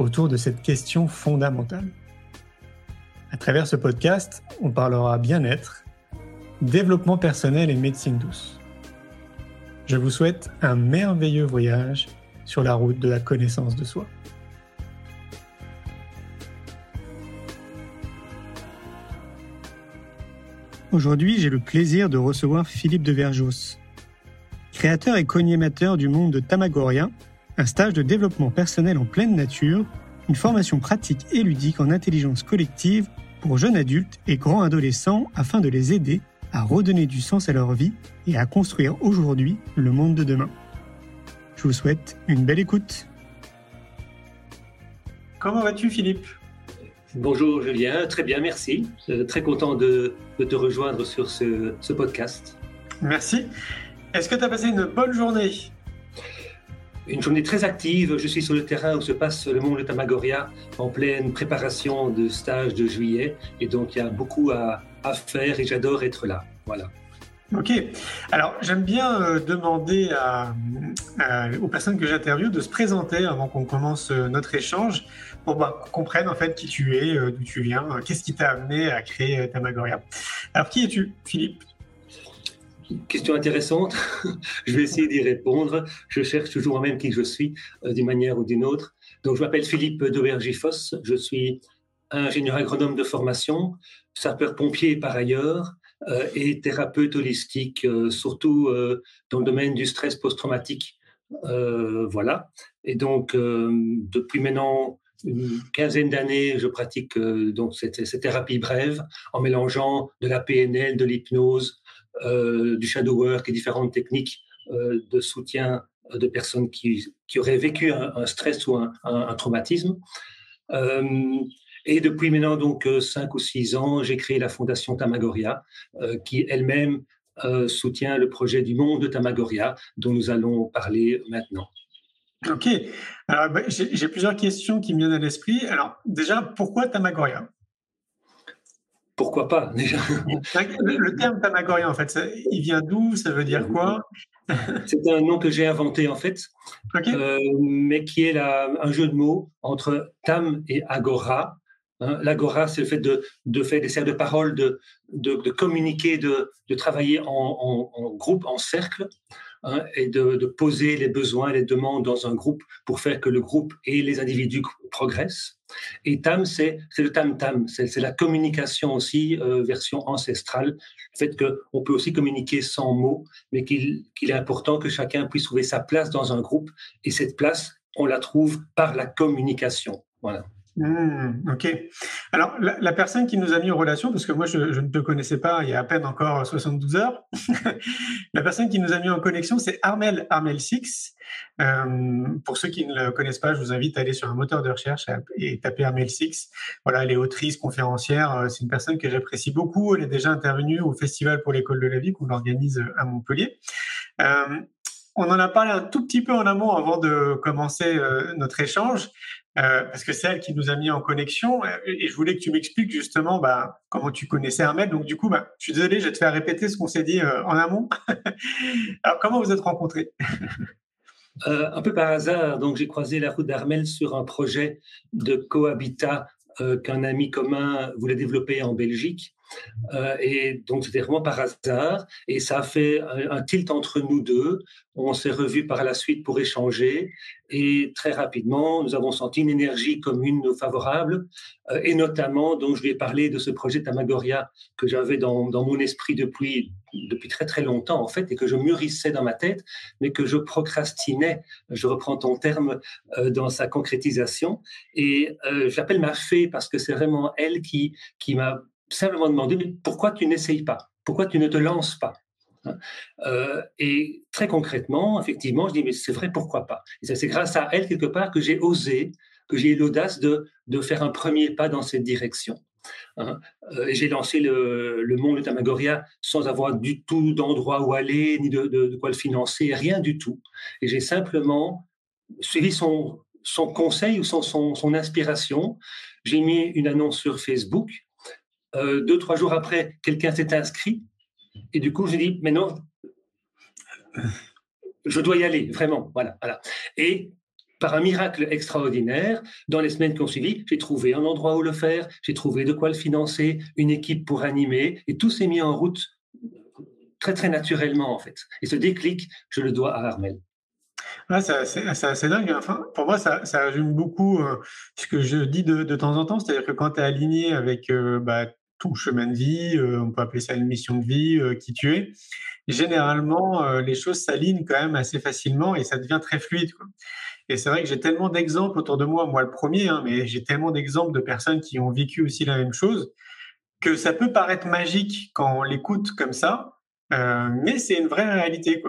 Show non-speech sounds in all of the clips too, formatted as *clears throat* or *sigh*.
autour de cette question fondamentale. À travers ce podcast, on parlera bien-être, développement personnel et médecine douce. Je vous souhaite un merveilleux voyage sur la route de la connaissance de soi. Aujourd'hui, j'ai le plaisir de recevoir Philippe de Verjos, créateur et co-animateur du monde de Tamagoria, un stage de développement personnel en pleine nature, une formation pratique et ludique en intelligence collective pour jeunes adultes et grands adolescents afin de les aider à redonner du sens à leur vie et à construire aujourd'hui le monde de demain. Je vous souhaite une belle écoute. Comment vas-tu Philippe? Bonjour Julien, très bien, merci. Euh, très content de, te rejoindre sur ce, ce podcast. Merci. Est-ce que tu as passé une bonne journée? Une journée très active. Je suis sur le terrain où se passe le monde de Tamagoria en pleine préparation de stage de juillet. Et donc, il y a beaucoup à, faire et j'adore être là. Voilà. Ok. Alors, j'aime bien euh, demander aux personnes que j'interviewe de se présenter avant qu'on commence euh, notre échange pour bah, qu'on comprenne en fait qui tu es, euh, d'où tu viens, qu'est-ce qui t'a amené à créer Tamagoria. Alors, qui es-tu, Philippe? Question intéressante. *laughs* je vais essayer d'y répondre. Je cherche toujours moi-même qui je suis, d'une manière ou d'une autre. Donc, je m'appelle Philippe Daubergifos. Je suis ingénieur agronome de formation, sapeur-pompier par ailleurs, euh, et thérapeute holistique, euh, surtout euh, dans le domaine du stress post-traumatique. voilà. Et donc, depuis maintenant une quinzaine d'années, je pratique donc cette, thérapie brève en mélangeant de la PNL, de l'hypnose, du shadow work et différentes techniques de soutien de personnes qui, qui auraient vécu un, stress ou un, traumatisme. Et depuis maintenant donc euh, cinq ou six ans, j'ai créé la fondation Tamagoria, euh, qui elle-même euh, soutient le projet du monde de Tamagoria, dont nous allons parler maintenant. Ok. Bah, j'ai plusieurs questions qui me viennent à l'esprit. Alors, déjà, pourquoi Tamagoria Pourquoi pas, déjà. Le, terme Tamagoria, en fait, il vient d'où Ça veut dire quoi? C'est un nom que j'ai inventé, en fait, mais qui est un jeu de mots entre Tam et Agora. Hein, l'agora, c'est le fait de, de, faire des cercles de parole, de, de, de communiquer, de, travailler en, en, groupe, en cercle, hein, et de, poser les besoins, les demandes dans un groupe pour faire que le groupe et les individus progressent. Et tam, c'est le tam-tam, c'est la communication aussi, euh, version ancestrale, le fait qu'on peut aussi communiquer sans mots, mais qu'il est important que chacun puisse trouver sa place dans un groupe, et cette place, on la trouve par la communication. Voilà. Mmh, ok. Alors, la, personne qui nous a mis en relation, parce que moi, je, ne te connaissais pas il y a à peine encore 72 heures, *laughs* la personne qui nous a mis en connexion, c'est Armel Armel Six. Euh, pour ceux qui ne le connaissent pas, je vous invite à aller sur un moteur de recherche et taper Armel Six. Voilà, elle est autrice, conférencière. Euh, c'est une personne que j'apprécie beaucoup. Elle est déjà intervenue au Festival pour l'école de la vie qu'on organise à Montpellier. Euh, on en a parlé un tout petit peu en amont avant de commencer notre échange. Euh, parce que c'est elle qui nous a mis en connexion. Euh, et je voulais que tu m'expliques justement bah, comment tu connaissais Armel. Donc du coup, bah, je suis désolé, je vais te faire répéter ce qu'on s'est dit euh, en amont. *laughs* Alors comment vous êtes rencontrés? *laughs* Un peu par hasard, donc j'ai croisé la route d'Armel sur un projet de cohabitat qu'un ami commun voulait développer en Belgique. Euh, et donc, c'était vraiment par hasard. Et ça a fait un, tilt entre nous deux. On s'est revus par la suite pour échanger. Et très rapidement, nous avons senti une énergie commune favorable. Euh, et notamment, donc, je lui ai parlé de ce projet Tamagoria que j'avais dans, dans, mon esprit depuis, depuis très, très longtemps, en fait, et que je mûrissais dans ma tête, mais que je procrastinais. Je reprends ton terme euh, dans sa concrétisation. Et j'appelle ma fée parce que c'est vraiment elle qui, qui m'a simplement demander mais pourquoi tu n'essayes pas? Pourquoi tu ne te lances pas? Hein? euh, et très concrètement, effectivement, je dis, mais c'est vrai, pourquoi pas? Et c'est grâce à elle, quelque part, que j'ai osé que j'ai eu l'audace de, de faire un premier pas dans cette direction. Hein? Euh, j'ai lancé le, le, monde de Tamagoria sans avoir du tout d'endroit où aller, ni de, quoi le financer, rien du tout. Et j'ai simplement suivi son, son conseil ou son, son inspiration. J'ai mis une annonce sur Facebook. Euh, deux, trois jours après, quelqu'un s'est inscrit. Et du coup, j'ai dit, mais non, je dois y aller, vraiment. Voilà, voilà. Et par un miracle extraordinaire, dans les semaines qui ont suivi, j'ai trouvé un endroit où le faire, j'ai trouvé de quoi le financer, une équipe pour animer, et tout s'est mis en route très très naturellement en fait. Et ce déclic, je le dois à Armel. Ah, c'est assez dingue. Enfin, pour moi, ça, ça résume beaucoup euh, ce que je dis de, de temps en temps. C'est-à-dire que quand tu es aligné avec euh, bah, ton chemin de vie, euh, on peut appeler ça une mission de vie, qui tu es, généralement, les choses s'alignent quand même assez facilement et ça devient très fluide. Et c'est vrai que j'ai tellement d'exemples autour de moi, moi le premier, hein, mais j'ai tellement d'exemples de personnes qui ont vécu aussi la même chose, que ça peut paraître magique quand on l'écoute comme ça, euh, mais c'est une vraie réalité.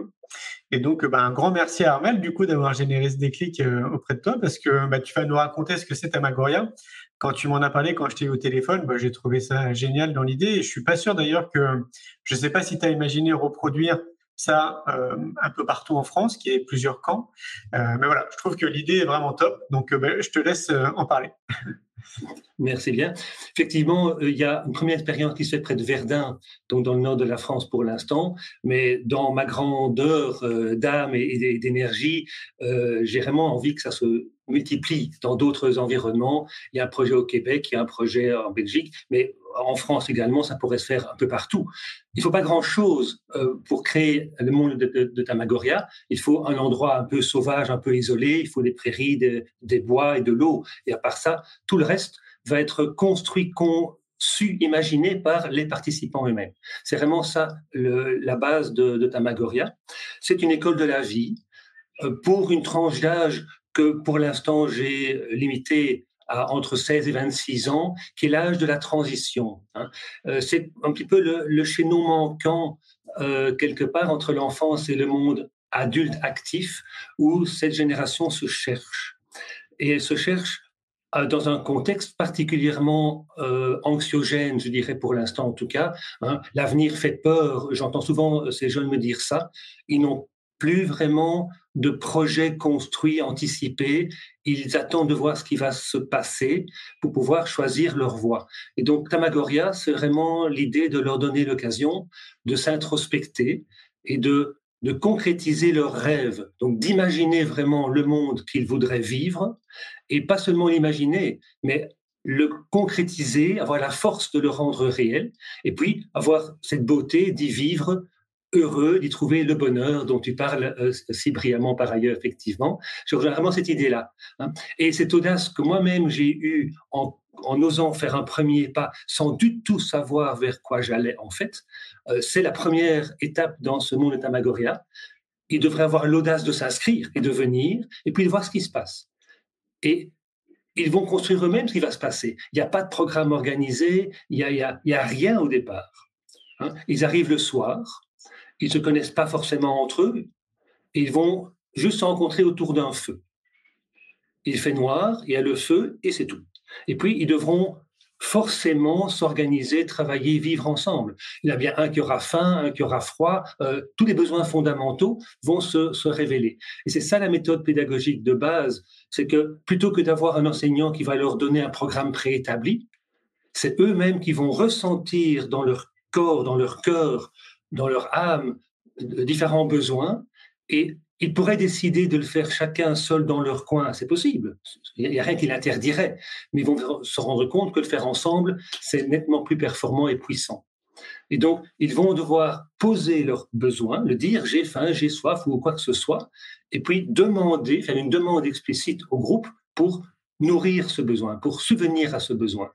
Et donc, bah, un grand merci à Armel, du coup, d'avoir généré ce déclic euh, auprès de toi, parce que bah, tu vas nous raconter ce que c'est Tamagoria. Quand tu m'en as parlé, quand je t'ai eu au téléphone, bah, j'ai trouvé ça génial dans l'idée. Et je suis pas sûr d'ailleurs que, je sais pas si tu as imaginé reproduire ça euh, un peu partout en France, qui est plusieurs camps. Euh, mais voilà, je trouve que l'idée est vraiment top. Donc, euh, ben, je te laisse en parler. *laughs* Merci bien. Effectivement, il y a une première expérience qui se fait près de Verdun, donc dans le nord de la France pour l'instant, mais dans ma grandeur d'âme et, d'énergie, j'ai vraiment envie que ça se multiplie dans d'autres environnements. Il y a un projet au Québec, il y a un projet en Belgique, mais en France également, ça pourrait se faire un peu partout. Il ne faut pas grand-chose euh, pour créer le monde de, Tamagoria. Il faut un endroit un peu sauvage, un peu isolé. Il faut des prairies, des bois et de l'eau. Et à part ça, tout le reste va être construit, conçu, imaginé par les participants eux-mêmes. C'est vraiment ça la base de, Tamagoria. C'est une école de la vie euh, pour une tranche d'âge que pour l'instant j'ai limitée entre 16 et 26 ans, qui est l'âge de la transition. Hein. Euh, c'est un petit peu le, chaînon manquant euh, quelque part entre l'enfance et le monde adulte actif, où cette génération se cherche. Et elle se cherche dans un contexte particulièrement anxiogène, je dirais pour l'instant en tout cas. Hein. L'avenir fait peur. J'entends souvent ces jeunes me dire ça. Ils n'ont plus vraiment de projets construits, anticipés. Ils attendent de voir ce qui va se passer pour pouvoir choisir leur voie. Et donc, Tamagoria, c'est vraiment l'idée de leur donner l'occasion de s'introspecter et de, de concrétiser leurs rêves. Donc, d'imaginer vraiment le monde qu'ils voudraient vivre et pas seulement l'imaginer, mais le concrétiser, avoir la force de le rendre réel, et puis avoir cette beauté d'y vivre heureux d'y trouver le bonheur dont tu parles euh, si brillamment par ailleurs, effectivement. Je rejoins vraiment cette idée-là. Hein. Et cette audace que moi-même j'ai eue en, osant faire un premier pas sans du tout savoir vers quoi j'allais, en fait, euh, c'est la première étape dans ce monde de Tamagoria. Ils devraient avoir l'audace de s'inscrire et de venir, et puis de voir ce qui se passe. Et ils vont construire eux-mêmes ce qui va se passer. Il n'y a pas de programme organisé, il n'y a, y a, rien au départ. Hein. Ils arrivent le soir, ils ne se connaissent pas forcément entre eux, ils vont juste se rencontrer autour d'un feu. Il fait noir, il y a le feu, et c'est tout. Et puis, ils devront forcément s'organiser, travailler, vivre ensemble. Il y a bien un qui aura faim, un qui aura froid, euh, tous les besoins fondamentaux vont se, se révéler. Et c'est ça la méthode pédagogique de base, c'est que plutôt que d'avoir un enseignant qui va leur donner un programme préétabli, c'est eux-mêmes qui vont ressentir dans leur corps, dans leur cœur, dans leur âme différents besoins et ils pourraient décider de le faire chacun seul dans leur coin, c'est possible. Il n'y a rien qui l'interdirait, mais ils vont se rendre compte que le faire ensemble, c'est nettement plus performant et puissant. Et donc, ils vont devoir poser leurs besoins, le dire j'ai faim, j'ai soif ou quoi que ce soit, et puis demander, faire une demande explicite au groupe pour nourrir ce besoin, pour subvenir à ce besoin.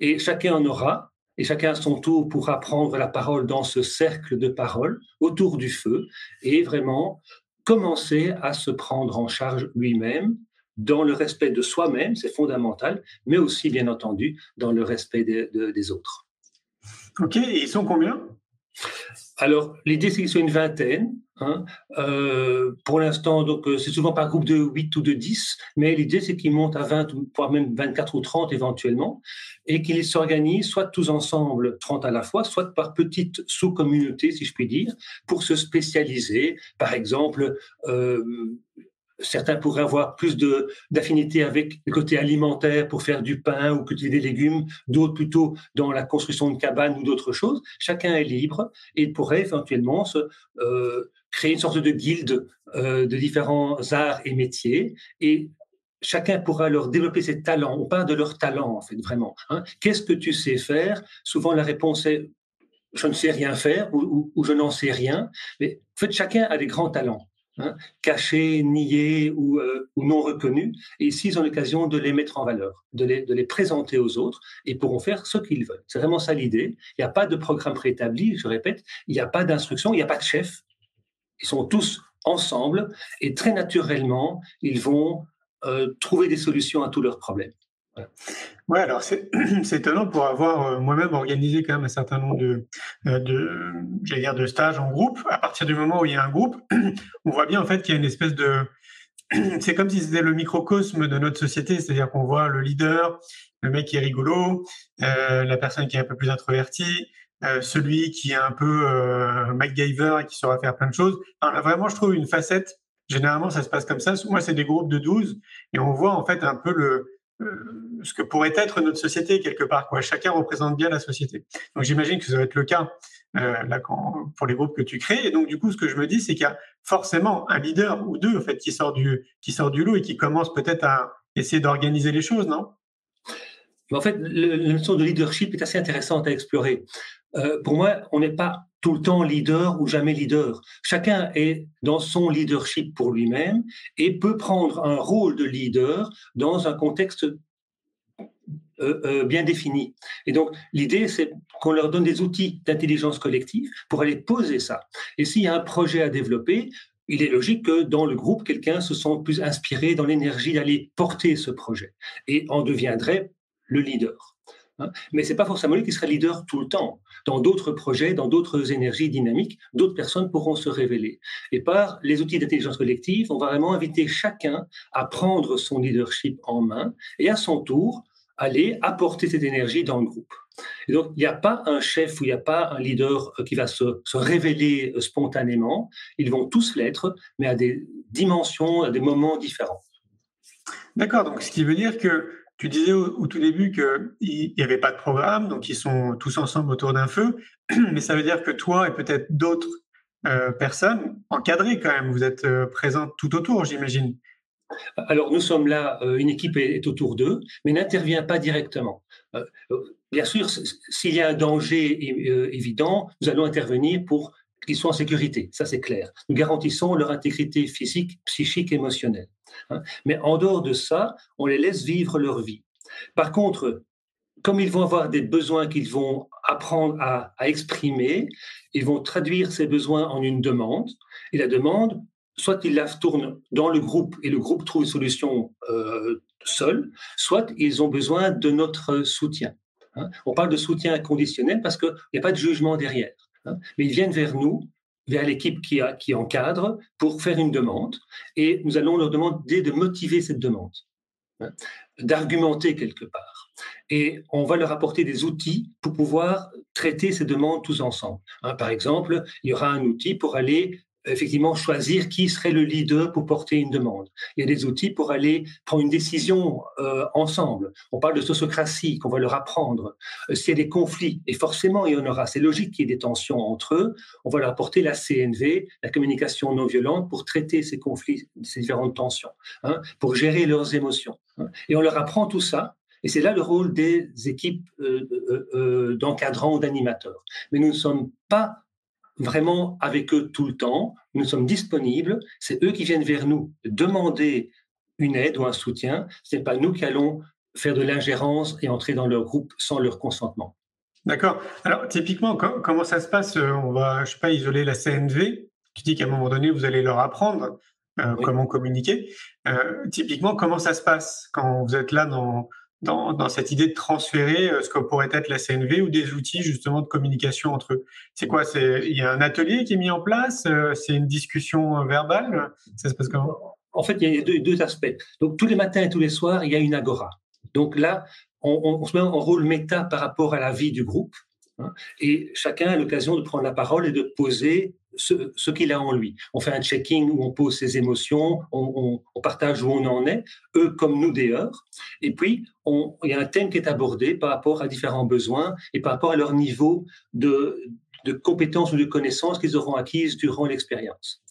Et chacun en aura, et chacun à son tour pourra prendre la parole dans ce cercle de paroles autour du feu et vraiment commencer à se prendre en charge lui-même dans le respect de soi-même, c'est fondamental, mais aussi, bien entendu, dans le respect des autres. Ok, et ils sont combien? Alors, l'idée, c'est qu'ils soient une vingtaine. Hein. Euh, pour l'instant, donc c'est souvent par groupe de 8 ou de 10, mais l'idée c'est qu'ils montent à 20, voire même 24 ou 30 éventuellement, et qu'ils s'organisent soit tous ensemble, 30 à la fois, soit par petites sous-communautés, si je puis dire, pour se spécialiser. Par exemple, euh, Certains pourraient avoir plus d'affinité avec le côté alimentaire pour faire du pain ou cultiver des légumes, d'autres plutôt dans la construction de cabanes ou d'autres choses. Chacun est libre et pourrait éventuellement se, euh, créer une sorte de guilde euh, de différents arts et métiers et chacun pourra leur développer ses talents. On parle de leurs talents, en fait, vraiment. Hein. Qu'est-ce que tu sais faire? Souvent, la réponse est je ne sais rien faire ou, je n'en sais rien. Mais en fait, chacun a des grands talents. Hein, cachés, niés ou, euh, ou, non reconnus. Et ici, ils ont l'occasion de les mettre en valeur, de les, de les présenter aux autres et pourront faire ce qu'ils veulent. C'est vraiment ça l'idée. Il n'y a pas de programme préétabli, je répète, il n'y a pas d'instruction, il n'y a pas de chef. Ils sont tous ensemble et très naturellement, ils vont euh, trouver des solutions à tous leurs problèmes. Ouais, alors *clears throat* c'est étonnant pour avoir euh, moi-même organisé quand même un certain nombre de, euh, dire de stages en groupe. À partir du moment où il y a un groupe, *clears throat* on voit bien en fait qu'il y a une espèce de, *clears throat* c'est comme si c'était le microcosme de notre société, c'est-à-dire qu'on voit le leader, le mec qui est rigolo, la personne qui est un peu plus introvertie, euh, celui qui est un peu euh, MacGyver et qui saura faire plein de choses. Vraiment, je trouve une facette. Généralement, ça se passe comme ça. Moi, c'est des groupes de 12 et on voit en fait un peu le, euh, ce que pourrait être notre société quelque part. Chacun représente bien la société. Donc j'imagine que ça va être le cas euh, là, pour les groupes que tu crées. Et donc du coup, ce que je me dis, c'est qu'il y a forcément un leader ou deux en fait qui sort du qui sort du lot et qui commence peut-être à essayer d'organiser les choses, non? En fait, la notion de leadership est assez intéressante à explorer. Euh, pour moi, on n'est pas tout le temps leader ou jamais leader. Chacun est dans son leadership pour lui-même et peut prendre un rôle de leader dans un contexte euh, euh, bien défini. Et donc, l'idée, c'est qu'on leur donne des outils d'intelligence collective pour aller poser ça. Et s'il y a un projet à développer, il est logique que dans le groupe, quelqu'un se sente plus inspiré dans l'énergie d'aller porter ce projet et en deviendrait le leader. Hein. Mais ce n'est pas forcément lui qui sera leader tout le temps. Dans d'autres projets, dans d'autres énergies dynamiques, d'autres personnes pourront se révéler. Et par les outils d'intelligence collective, on va vraiment inviter chacun à prendre son leadership en main et à son tour aller apporter cette énergie dans le groupe. Et donc, il n'y a pas un chef ou il n'y a pas un leader euh, qui va se, se révéler euh, spontanément. Ils vont tous l'être, mais à des dimensions, à des moments différents. D'accord, donc ce qui veut dire que tu disais au, tout début qu'il n'y avait pas de programme, donc ils sont tous ensemble autour d'un feu, *clears throat* mais ça veut dire que toi et peut-être d'autres euh, personnes encadrées quand même, vous êtes euh, présentes tout autour, j'imagine. Alors nous sommes là, euh, une équipe est, autour d'eux, mais n'intervient pas directement. bien sûr, s'il y a un danger évident, nous allons intervenir pour qu'ils soient en sécurité, ça c'est clair. Nous garantissons leur intégrité physique, psychique, émotionnelle. Hein. Mais en dehors de ça, on les laisse vivre leur vie. Par contre, comme ils vont avoir des besoins qu'ils vont apprendre à, exprimer, ils vont traduire ces besoins en une demande. Et la demande, soit ils la tournent dans le groupe et le groupe trouve une solution euh, seul, soit ils ont besoin de notre soutien. Hein. On parle de soutien conditionnel parce qu'il n'y a pas de jugement derrière. Hein. Mais ils viennent vers nous vers l'équipe qui, encadre pour faire une demande et nous allons leur demander de motiver cette demande, hein, d'argumenter quelque part. Et on va leur apporter des outils pour pouvoir traiter ces demandes tous ensemble. Hein, par exemple, il y aura un outil pour aller effectivement choisir qui serait le leader pour porter une demande. Il y a des outils pour aller prendre une décision euh, ensemble. On parle de sociocratie qu'on va leur apprendre. Euh, s'il y a des conflits, et forcément il y en aura, c'est logique qu'il y ait des tensions entre eux, on va leur apporter la CNV, la communication non violente, pour traiter ces conflits, ces différentes tensions, hein, pour gérer leurs émotions. Hein. Et on leur apprend tout ça. Et c'est là le rôle des équipes euh, d'encadrants ou d'animateurs. Mais nous ne sommes pas vraiment avec eux tout le temps. Nous sommes disponibles. C'est eux qui viennent vers nous demander une aide ou un soutien. Ce n'est pas nous qui allons faire de l'ingérence et entrer dans leur groupe sans leur consentement. D'accord. Alors, typiquement, comment ça se passe euh, On va, je sais pas, isoler la CNV. Tu dis qu'à un moment donné, vous allez leur apprendre euh, comment communiquer. Euh, typiquement, comment ça se passe quand vous êtes là dans, dans, cette idée de transférer ce que pourrait être la CNV ou des outils justement de communication entre eux. C'est quoi? Il y a un atelier qui est mis en place C'est une discussion verbale? Ça se passe comment? En fait, il y a deux, aspects. Donc tous les matins et tous les soirs, il y a une agora. Donc là, on, on se met en rôle méta par rapport à la vie du groupe. Hein, et chacun a l'occasion de prendre la parole et de poser ce, qu'il a en lui. On fait un checking où on pose ses émotions, on, partage où on en est, eux comme nous d'ailleurs. Et puis, il y a un thème qui est abordé par rapport à différents besoins et par rapport à leur niveau de, compétences ou de connaissances qu'ils auront acquises durant l'expérience.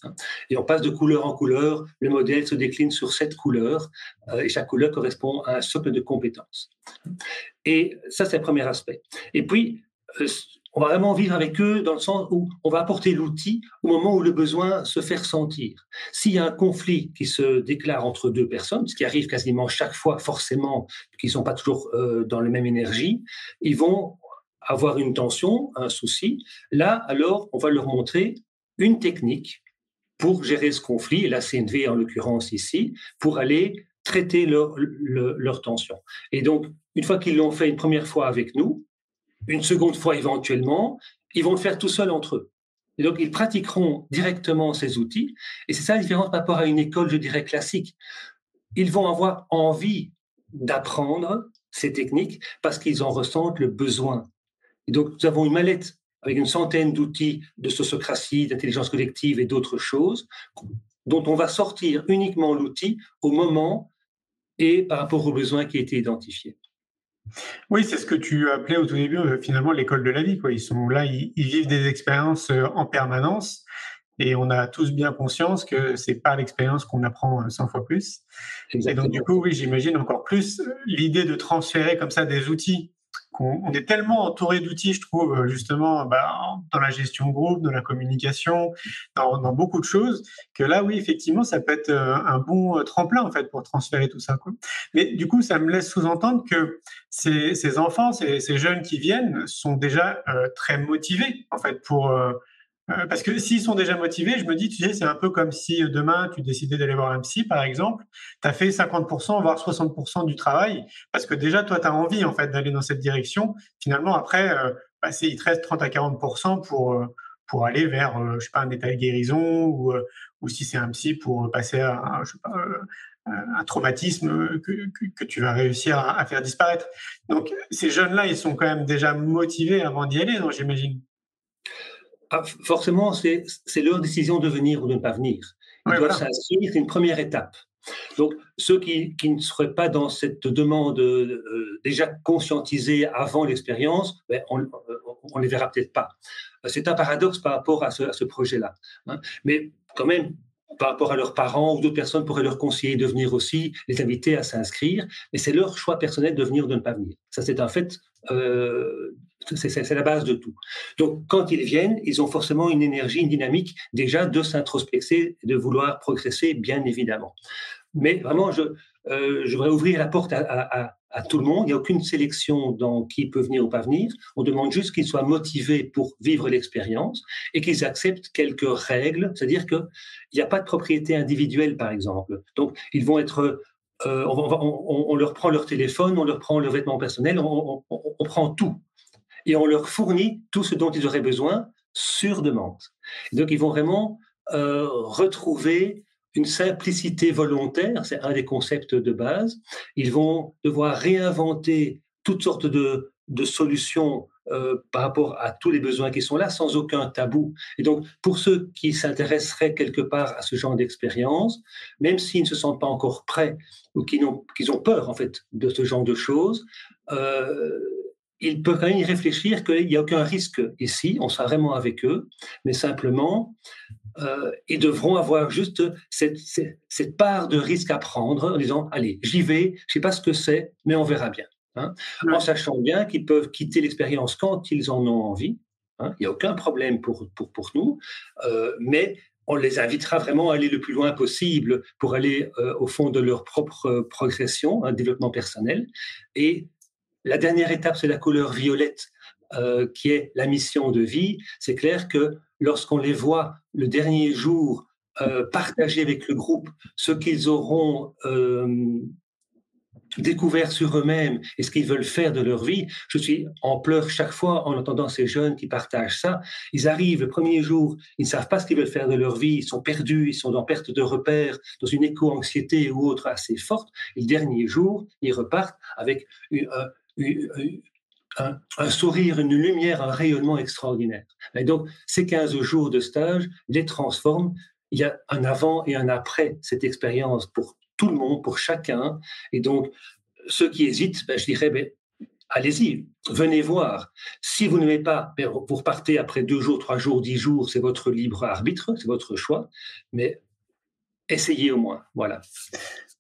Et on passe de couleur en couleur, le modèle se décline sur sept couleurs, euh, et chaque couleur correspond à un socle de compétences. Et ça, c'est le premier aspect. Et puis, euh, on va vraiment vivre avec eux dans le sens où on va apporter l'outil au moment où le besoin se fait ressentir. S'il y a un conflit qui se déclare entre deux personnes, ce qui arrive quasiment chaque fois forcément, qu'ils ne sont pas toujours euh, dans la même énergie, ils vont avoir une tension, un souci. Là, alors, on va leur montrer une technique pour gérer ce conflit, et la CNV en l'occurrence ici, pour aller traiter leur tension. Et donc, une fois qu'ils l'ont fait une première fois avec nous, une seconde fois éventuellement, ils vont le faire tout seuls entre eux. Et donc, ils pratiqueront directement ces outils. Et c'est ça la différence par rapport à une école, je dirais, classique. Ils vont avoir envie d'apprendre ces techniques parce qu'ils en ressentent le besoin. Et donc, nous avons une mallette avec une centaine d'outils de sociocratie, d'intelligence collective et d'autres choses, dont on va sortir uniquement l'outil au moment et par rapport aux besoins qui a été identifiés. Oui, c'est ce que tu appelais au tout début, euh, finalement, l'école de la vie. Quoi. Ils sont là, ils, vivent des expériences euh, en permanence. Et on a tous bien conscience que c'est pas l'expérience qu'on apprend 100 euh, fois plus. Et donc, du coup, oui, j'imagine encore plus l'idée de transférer comme ça des outils on, est tellement entouré d'outils, je trouve, euh, justement, bah, dans la gestion groupe, dans la communication, dans, beaucoup de choses, que là, oui, effectivement, ça peut être euh, un bon euh, tremplin, en fait, pour transférer tout ça. Mais du coup, ça me laisse sous-entendre que ces, enfants, ces, jeunes qui viennent sont déjà très motivés, en fait, pour parce que s'ils sont déjà motivés, je me dis, tu sais, c'est un peu comme si euh, demain tu décidais d'aller voir un psy, par exemple, tu as fait 50%, voire 60% du travail, parce que déjà, toi, tu as envie, en fait, d'aller dans cette direction. Finalement, après, euh, bah, il te reste 30 à 40% pour, pour aller vers, je sais pas, un état de guérison, ou, ou si c'est un psy, pour passer à, je sais pas, un traumatisme que, que, tu vas réussir à, à faire disparaître. Donc, ces jeunes-là, ils sont quand même déjà motivés avant d'y aller, j'imagine? Ah, forcément, c'est leur décision de venir ou de ne pas venir. Ils doivent s'inscrire, c'est une première étape. Donc, ceux qui, qui, ne seraient pas dans cette demande euh, déjà conscientisée avant l'expérience, ben, on ne les verra peut-être pas. C'est un paradoxe par rapport à ce, projet-là. Hein. Mais quand même, par rapport à leurs parents ou d'autres personnes pourraient leur conseiller de venir aussi, les inviter à s'inscrire, mais c'est leur choix personnel de venir ou de ne pas venir. Ça, c'est un fait euh, c'est la base de tout. Donc, quand ils viennent, ils ont forcément une énergie, une dynamique déjà de s'introspecter, de vouloir progresser, bien évidemment. Mais vraiment, je, euh, voudrais ouvrir la porte à, tout le monde. Il n'y a aucune sélection dans qui peut venir ou pas venir. On demande juste qu'ils soient motivés pour vivre l'expérience et qu'ils acceptent quelques règles. C'est-à-dire qu'il n'y a pas de propriété individuelle, par exemple. Donc, ils vont être euh, on, leur prend leur téléphone, on leur prend leur vêtement personnel, on, prend tout et on leur fournit tout ce dont ils auraient besoin sur demande. donc, ils vont vraiment euh, retrouver une simplicité volontaire, c'est un des concepts de base. Ils vont devoir réinventer toutes sortes de, solutions euh, par rapport à tous les besoins qui sont là, sans aucun tabou. Et donc, pour ceux qui s'intéresseraient quelque part à ce genre d'expérience, même s'ils ne se sentent pas encore prêts ou qu'ils ont, peur en fait de ce genre de choses, euh, ils peuvent quand même y réfléchir qu'il n'y a aucun risque ici, on sera vraiment avec eux, mais simplement, euh, ils devront avoir juste cette, cette, part de risque à prendre en disant, allez, j'y vais, je ne sais pas ce que c'est, mais on verra bien. Hein. En sachant bien qu'ils peuvent quitter l'expérience quand ils en ont envie. Hein. Il n'y a aucun problème pour, pour, pour nous, euh, mais on les invitera vraiment à aller le plus loin possible pour aller euh, au fond de leur propre progression, un développement personnel, et la dernière étape, c'est la couleur violette, euh, qui est la mission de vie. C'est clair que lorsqu'on les voit le dernier jour euh, partager avec le groupe ce qu'ils auront euh, découverts sur eux-mêmes et ce qu'ils veulent faire de leur vie. Je suis en pleurs chaque fois en entendant ces jeunes qui partagent ça. Ils arrivent le premier jour, ils ne savent pas ce qu'ils veulent faire de leur vie, ils sont perdus, ils sont en perte de repères, dans une éco-anxiété ou autre assez forte. Et le dernier jour, ils repartent avec un, sourire, une lumière, un rayonnement extraordinaire. Et donc, ces 15 jours de stage les transforment. Il y a un avant et un après cette expérience pour tout le monde, pour chacun. Et donc, ceux qui hésitent, ben, je dirais, ben, allez-y, venez voir. Si vous n'aimez pas, ben, vous repartez après deux jours, trois jours, dix jours, c'est votre libre arbitre, c'est votre choix, mais essayez au moins. Voilà.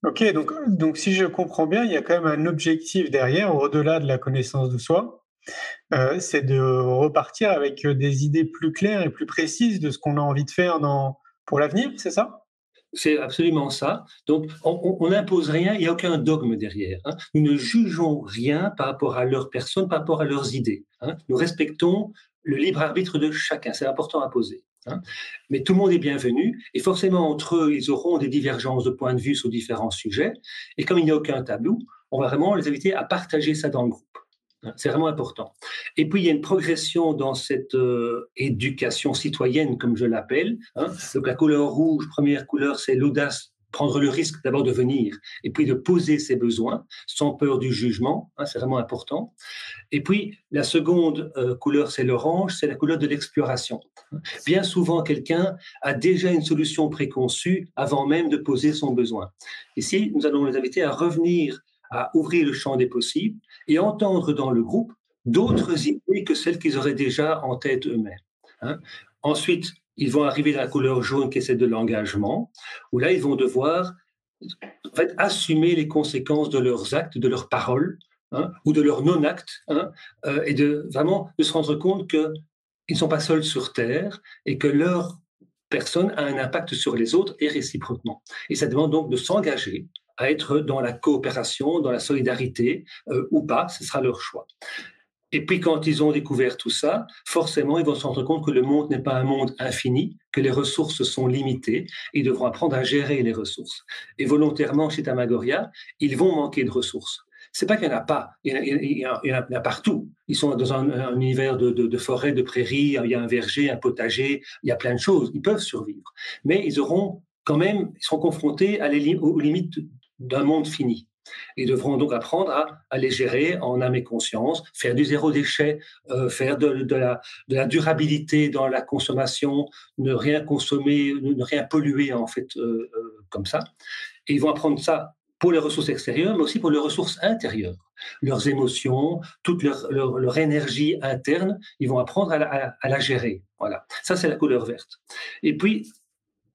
Ok, donc, donc si je comprends bien, il y a quand même un objectif derrière, au-delà de la connaissance de soi. Euh, c'est de repartir avec des idées plus claires et plus précises de ce qu'on a envie de faire pour l'avenir, c'est ça? C'est absolument ça. Donc, on n'impose rien, il n'y a aucun dogme derrière. Hein. Nous ne jugeons rien par rapport à leur personne, par rapport à leurs idées. Hein. Nous respectons le libre arbitre de chacun. C'est important à poser. Hein. Mais tout le monde est bienvenu et forcément entre eux, ils auront des divergences de points de vue sur différents sujets. Et comme il n'y a aucun tabou, on va vraiment les inviter à partager ça dans le groupe. Hein, c'est vraiment important. Et puis, il y a une progression dans cette euh, éducation citoyenne, comme je l'appelle. Hein. Donc, la couleur rouge, première couleur, c'est l'audace, prendre le risque d'abord de venir, et puis de poser ses besoins, sans peur du jugement. Hein, c'est vraiment important. Et puis, la seconde euh, couleur, c'est l'orange, c'est la couleur de l'exploration. Bien souvent, quelqu'un a déjà une solution préconçue avant même de poser son besoin. Ici, nous allons les inviter à revenir à ouvrir le champ des possibles et entendre dans le groupe d'autres idées que celles qu'ils auraient déjà en tête eux-mêmes. Hein. Ensuite, ils vont arriver dans la couleur jaune qui est celle de l'engagement, où là, ils vont devoir en fait, assumer les conséquences de leurs actes, de leurs paroles, hein, ou de leurs non-actes, hein, euh, et de vraiment de se rendre compte qu'ils ne sont pas seuls sur Terre et que leur personne a un impact sur les autres et réciproquement. Et ça demande donc de s'engager à être dans la coopération, dans la solidarité euh, ou pas, ce sera leur choix. Et puis quand ils ont découvert tout ça, forcément, ils vont se rendre compte que le monde n'est pas un monde infini, que les ressources sont limitées, ils devront apprendre à gérer les ressources. Et volontairement, chez Tamagoria, ils vont manquer de ressources. C'est pas qu'il n'y en a pas, il y en a, partout. Ils sont dans un, univers de, de, de forêt, de prairies, il y a un verger, un potager, il y a plein de choses. Ils peuvent survivre, mais ils auront quand même, ils seront confrontés à aux limites d'un monde fini. Ils devront donc apprendre à, les gérer en âme et conscience, faire du zéro déchet, euh, faire de, la, durabilité dans la consommation, ne rien consommer, ne, rien polluer en fait euh, euh, comme ça. Et ils vont apprendre ça pour les ressources extérieures, mais aussi pour les ressources intérieures, leurs émotions, toute leur, leur, énergie interne. Ils vont apprendre à la, à la gérer. Voilà, ça c'est la couleur verte. Et puis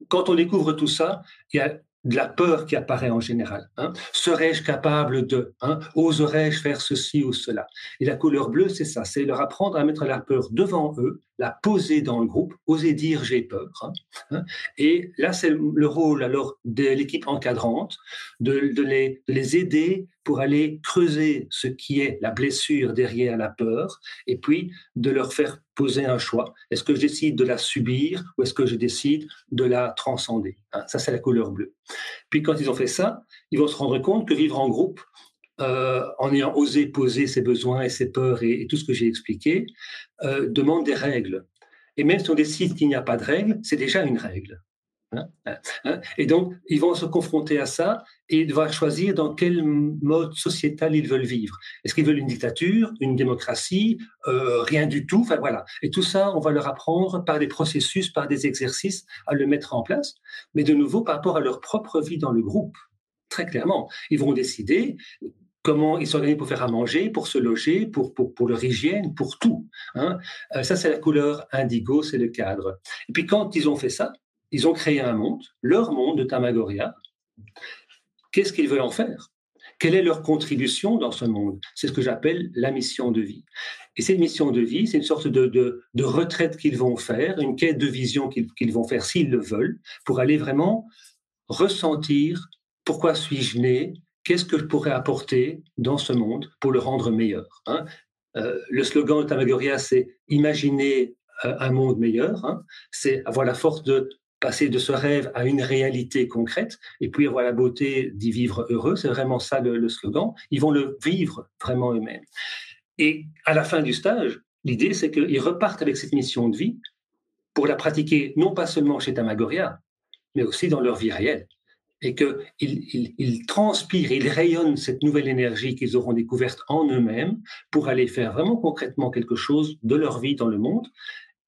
quand on découvre tout ça, il y a de la peur qui apparaît en général. Hein. Serais-je capable de hein, Oserais-je faire ceci ou cela? Et la couleur bleue, c'est ça, c'est leur apprendre à mettre la peur devant eux, la poser dans le groupe, oser dire j'ai peur. Hein, hein. Et là, c'est le rôle alors de l'équipe encadrante, de, les, de les aider pour aller creuser ce qui est la blessure derrière la peur, et puis de leur faire poser un choix. Est-ce que je décide de la subir ou est-ce que je décide de la transcender hein, Ça, c'est la couleur bleue. Puis quand ils ont fait ça, ils vont se rendre compte que vivre en groupe, euh, en ayant osé poser ses besoins et ses peurs et, tout ce que j'ai expliqué, euh, demande des règles. Et même si on décide qu'il n'y a pas de règles, c'est déjà une règle. Hein, hein, hein. Et donc, ils vont se confronter à ça et devoir choisir dans quel mode sociétal ils veulent vivre. Est-ce qu'ils veulent une dictature, une démocratie, euh, rien du tout? Enfin voilà. Et tout ça, on va leur apprendre par des processus, par des exercices, à le mettre en place. Mais de nouveau, par rapport à leur propre vie dans le groupe, très clairement, ils vont décider comment ils s'organisent pour faire à manger, pour se loger, pour, pour, pour leur hygiène, pour tout. Hein. Euh, ça, c'est la couleur indigo, c'est le cadre. Et puis quand ils ont fait ça, ils ont créé un monde, leur monde de Tamagoria. Qu'est-ce qu'ils veulent en faire? Quelle est leur contribution dans ce monde? C'est ce que j'appelle la mission de vie. Et cette mission de vie, c'est une sorte de, de, retraite qu'ils vont faire, une quête de vision qu'ils vont faire s'ils le veulent, pour aller vraiment ressentir pourquoi suis-je né, qu'est-ce que je pourrais apporter dans ce monde pour le rendre meilleur. Hein? Euh, le slogan de Tamagoria, c'est imaginer euh, un monde meilleur, hein. c'est avoir la force de passer de ce rêve à une réalité concrète et puis avoir la beauté d'y vivre heureux. C'est vraiment ça le, slogan. Ils vont le vivre vraiment eux-mêmes. Et à la fin du stage, l'idée, c'est qu'ils repartent avec cette mission de vie pour la pratiquer non pas seulement chez Tamagoria, mais aussi dans leur vie réelle. Et qu'ils ils, transpirent, ils rayonnent cette nouvelle énergie qu'ils auront découverte en eux-mêmes pour aller faire vraiment concrètement quelque chose de leur vie dans le monde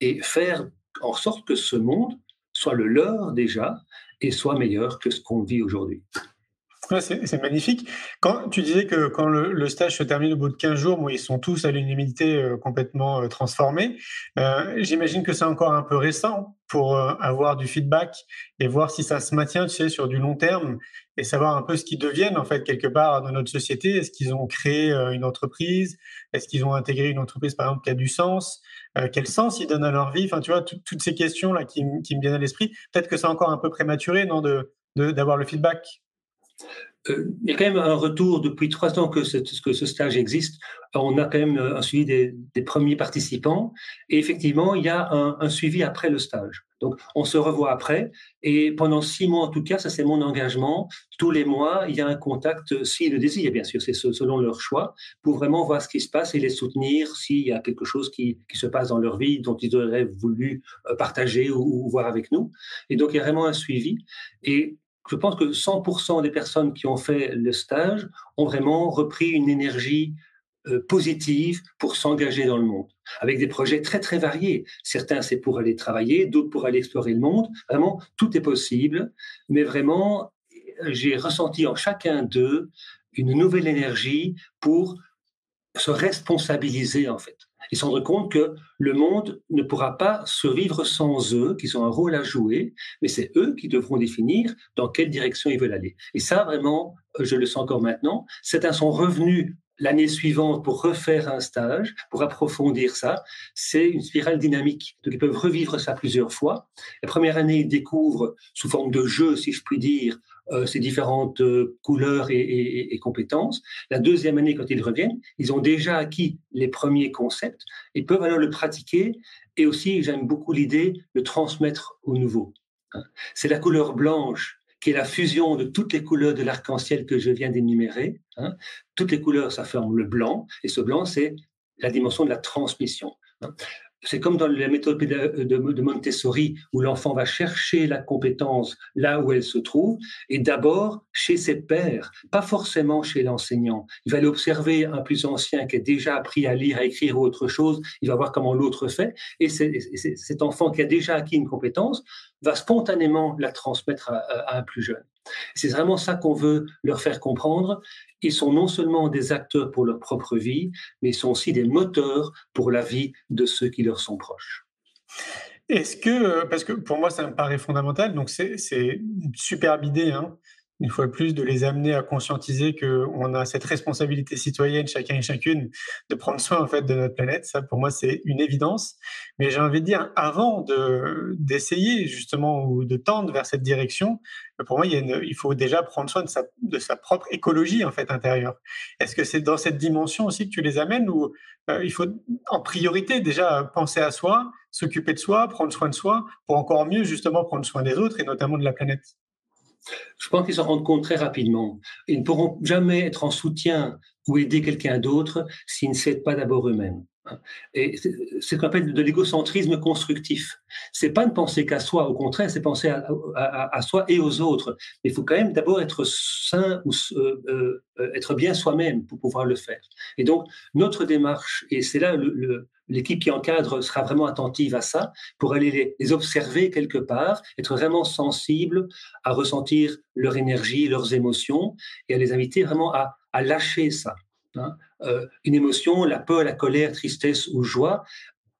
et faire en sorte que ce monde soit le leur déjà et soit meilleur que ce qu'on vit aujourd'hui. C'est magnifique. Quand tu disais que quand le, stage se termine au bout de 15 jours, ils sont tous à l'unanimité euh, complètement euh, transformés. Euh, j'imagine que c'est encore un peu récent pour avoir du feedback et voir si ça se maintient, tu sais, sur du long terme et savoir un peu ce qu'ils deviennent en fait quelque part dans notre société. Est-ce qu'ils ont créé une entreprise? Est-ce qu'ils ont intégré une entreprise par exemple qui a du sens? Quel sens ils donnent à leur vie? Enfin, tu vois, toutes ces questions là qui, me viennent à l'esprit. Peut-être que c'est encore un peu prématuré, non, de d'avoir le feedback. Euh, il y a quand même un retour depuis trois ans que, ce stage existe. On a quand même euh, un suivi des, premiers participants et effectivement, il y a un, suivi après le stage. Donc, on se revoit après et pendant six mois, en tout cas, ça c'est mon engagement. Tous les mois, il y a un contact, s'ils le désirent, bien sûr, c'est selon leur choix, pour vraiment voir ce qui se passe et les soutenir s'il y a quelque chose qui, se passe dans leur vie dont ils auraient voulu euh, partager ou, ou voir avec nous. Et donc, il y a vraiment un suivi. Et je pense que 100% des personnes qui ont fait le stage ont vraiment repris une énergie euh, positive pour s'engager dans le monde, avec des projets très très variés. Certains c'est pour aller travailler, d'autres pour aller explorer le monde. Vraiment, tout est possible, mais vraiment, j'ai ressenti en chacun d'eux une nouvelle énergie pour se responsabiliser en fait. Ils se rendent compte que le monde ne pourra pas survivre sans eux, qu'ils ont un rôle à jouer, mais c'est eux qui devront définir dans quelle direction ils veulent aller. Et ça, vraiment, je le sens encore maintenant. Certains sont revenus l'année suivante pour refaire un stage, pour approfondir ça. C'est une spirale dynamique. Donc, ils peuvent revivre ça plusieurs fois. La première année, ils découvrent, sous forme de jeu, si je puis dire, ces différentes euh, couleurs et, compétences. La deuxième année, quand ils reviennent, ils ont déjà acquis les premiers concepts et peuvent alors le pratiquer. Et aussi, j'aime beaucoup l'idée de transmettre au nouveau. Hein. C'est la couleur blanche qui est la fusion de toutes les couleurs de l'arc-en-ciel que je viens d'énumérer. Hein. Toutes les couleurs, ça forme le blanc, et ce blanc, c'est la dimension de la transmission. C'est comme dans la méthode de Montessori, où l'enfant va chercher la compétence là où elle se trouve, et d'abord chez ses pairs, pas forcément chez l'enseignant. Il va aller observer un plus ancien qui a déjà appris à lire, à écrire ou autre chose, il va voir comment l'autre fait, et cet enfant qui a déjà acquis une compétence va spontanément la transmettre à un plus jeune. C'est vraiment ça qu'on veut leur faire comprendre. Ils sont non seulement des acteurs pour leur propre vie, mais ils sont aussi des moteurs pour la vie de ceux qui leur sont proches. Est-ce que, parce que pour moi ça me paraît fondamental, donc c'est une superbe idée, hein, une fois de plus, de les amener à conscientiser qu'on a cette responsabilité citoyenne, chacun et chacune, de prendre soin en fait de notre planète. Ça, pour moi, c'est une évidence. Mais j'ai envie de dire, avant de d'essayer justement ou de tendre vers cette direction, pour moi, il, faut déjà prendre soin de sa, de sa, propre écologie en fait intérieure. Est-ce que c'est dans cette dimension aussi que tu les amènes ou euh, il faut en priorité déjà penser à soi, s'occuper de soi, prendre soin de soi, pour encore mieux justement prendre soin des autres et notamment de la planète? Je pense qu'ils s'en rendent compte très rapidement. Ils ne pourront jamais être en soutien ou aider quelqu'un d'autre s'ils ne s'aident pas d'abord eux-mêmes. Et c'est ce qu'on appelle de l'égocentrisme constructif. C'est pas ne penser qu'à soi, au contraire, c'est penser à, soi et aux autres. Mais il faut quand même d'abord être sain ou euh, euh, être bien soi-même pour pouvoir le faire. Et donc notre démarche, et c'est là l'équipe qui encadre sera vraiment attentive à ça pour aller les, observer quelque part, être vraiment sensible à ressentir leur énergie, leurs émotions et à les inviter vraiment à lâcher ça. Hein. Euh, une émotion, la peur, la colère, tristesse ou joie,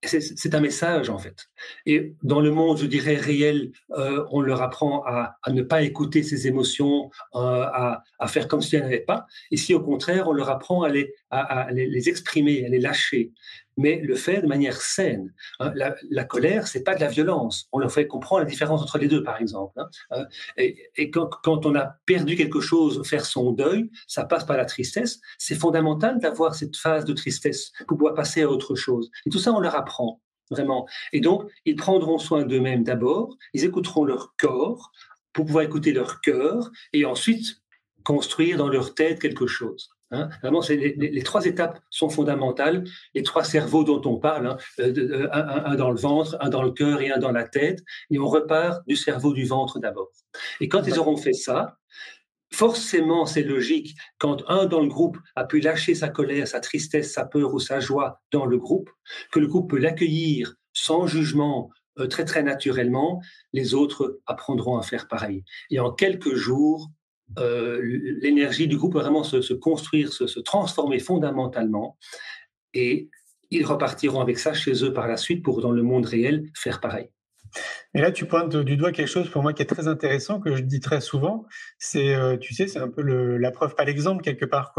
c'est un message en fait. Et dans le monde, je dirais réel, euh, on leur apprend à, ne pas écouter ces émotions, euh, à, faire comme si elles n'avaient pas. Ici, au contraire, on leur apprend à les, à, les, exprimer, à les lâcher, mais le fait de manière saine. Hein. La, la, colère, c'est pas de la violence. On leur fait comprendre la différence entre les deux, par exemple. Hein. Euh, et, quand, quand, on a perdu quelque chose, faire son deuil, ça passe par la tristesse. C'est fondamental d'avoir cette phase de tristesse pour pouvoir passer à autre chose. Et tout ça, on leur apprend. vraiment. Et donc, ils prendront soin d'eux-mêmes d'abord, ils écouteront leur corps pour pouvoir écouter leur cœur et ensuite construire dans leur tête quelque chose. Hein. Vraiment, les, trois étapes sont fondamentales. Les trois cerveaux dont on parle, hein, euh, un, dans le ventre, un dans le cœur et un dans la tête, et on repart du cerveau du ventre d'abord. Et quand ils auront fait ça, forcément, c'est logique, quand un dans le groupe a pu lâcher sa colère, sa tristesse, sa peur ou sa joie dans le groupe, que le groupe peut l'accueillir sans jugement, euh, très très naturellement, les autres apprendront à faire pareil. Et en quelques jours, euh, l'énergie du groupe va vraiment se, construire, se, transformer fondamentalement, et ils repartiront avec ça chez eux par la suite pour, dans le monde réel, faire pareil. Et là, tu pointes du doigt quelque chose pour moi qui est très intéressant, que je dis très souvent. C'est, euh, tu sais, c'est un peu la preuve, pas l'exemple quelque part.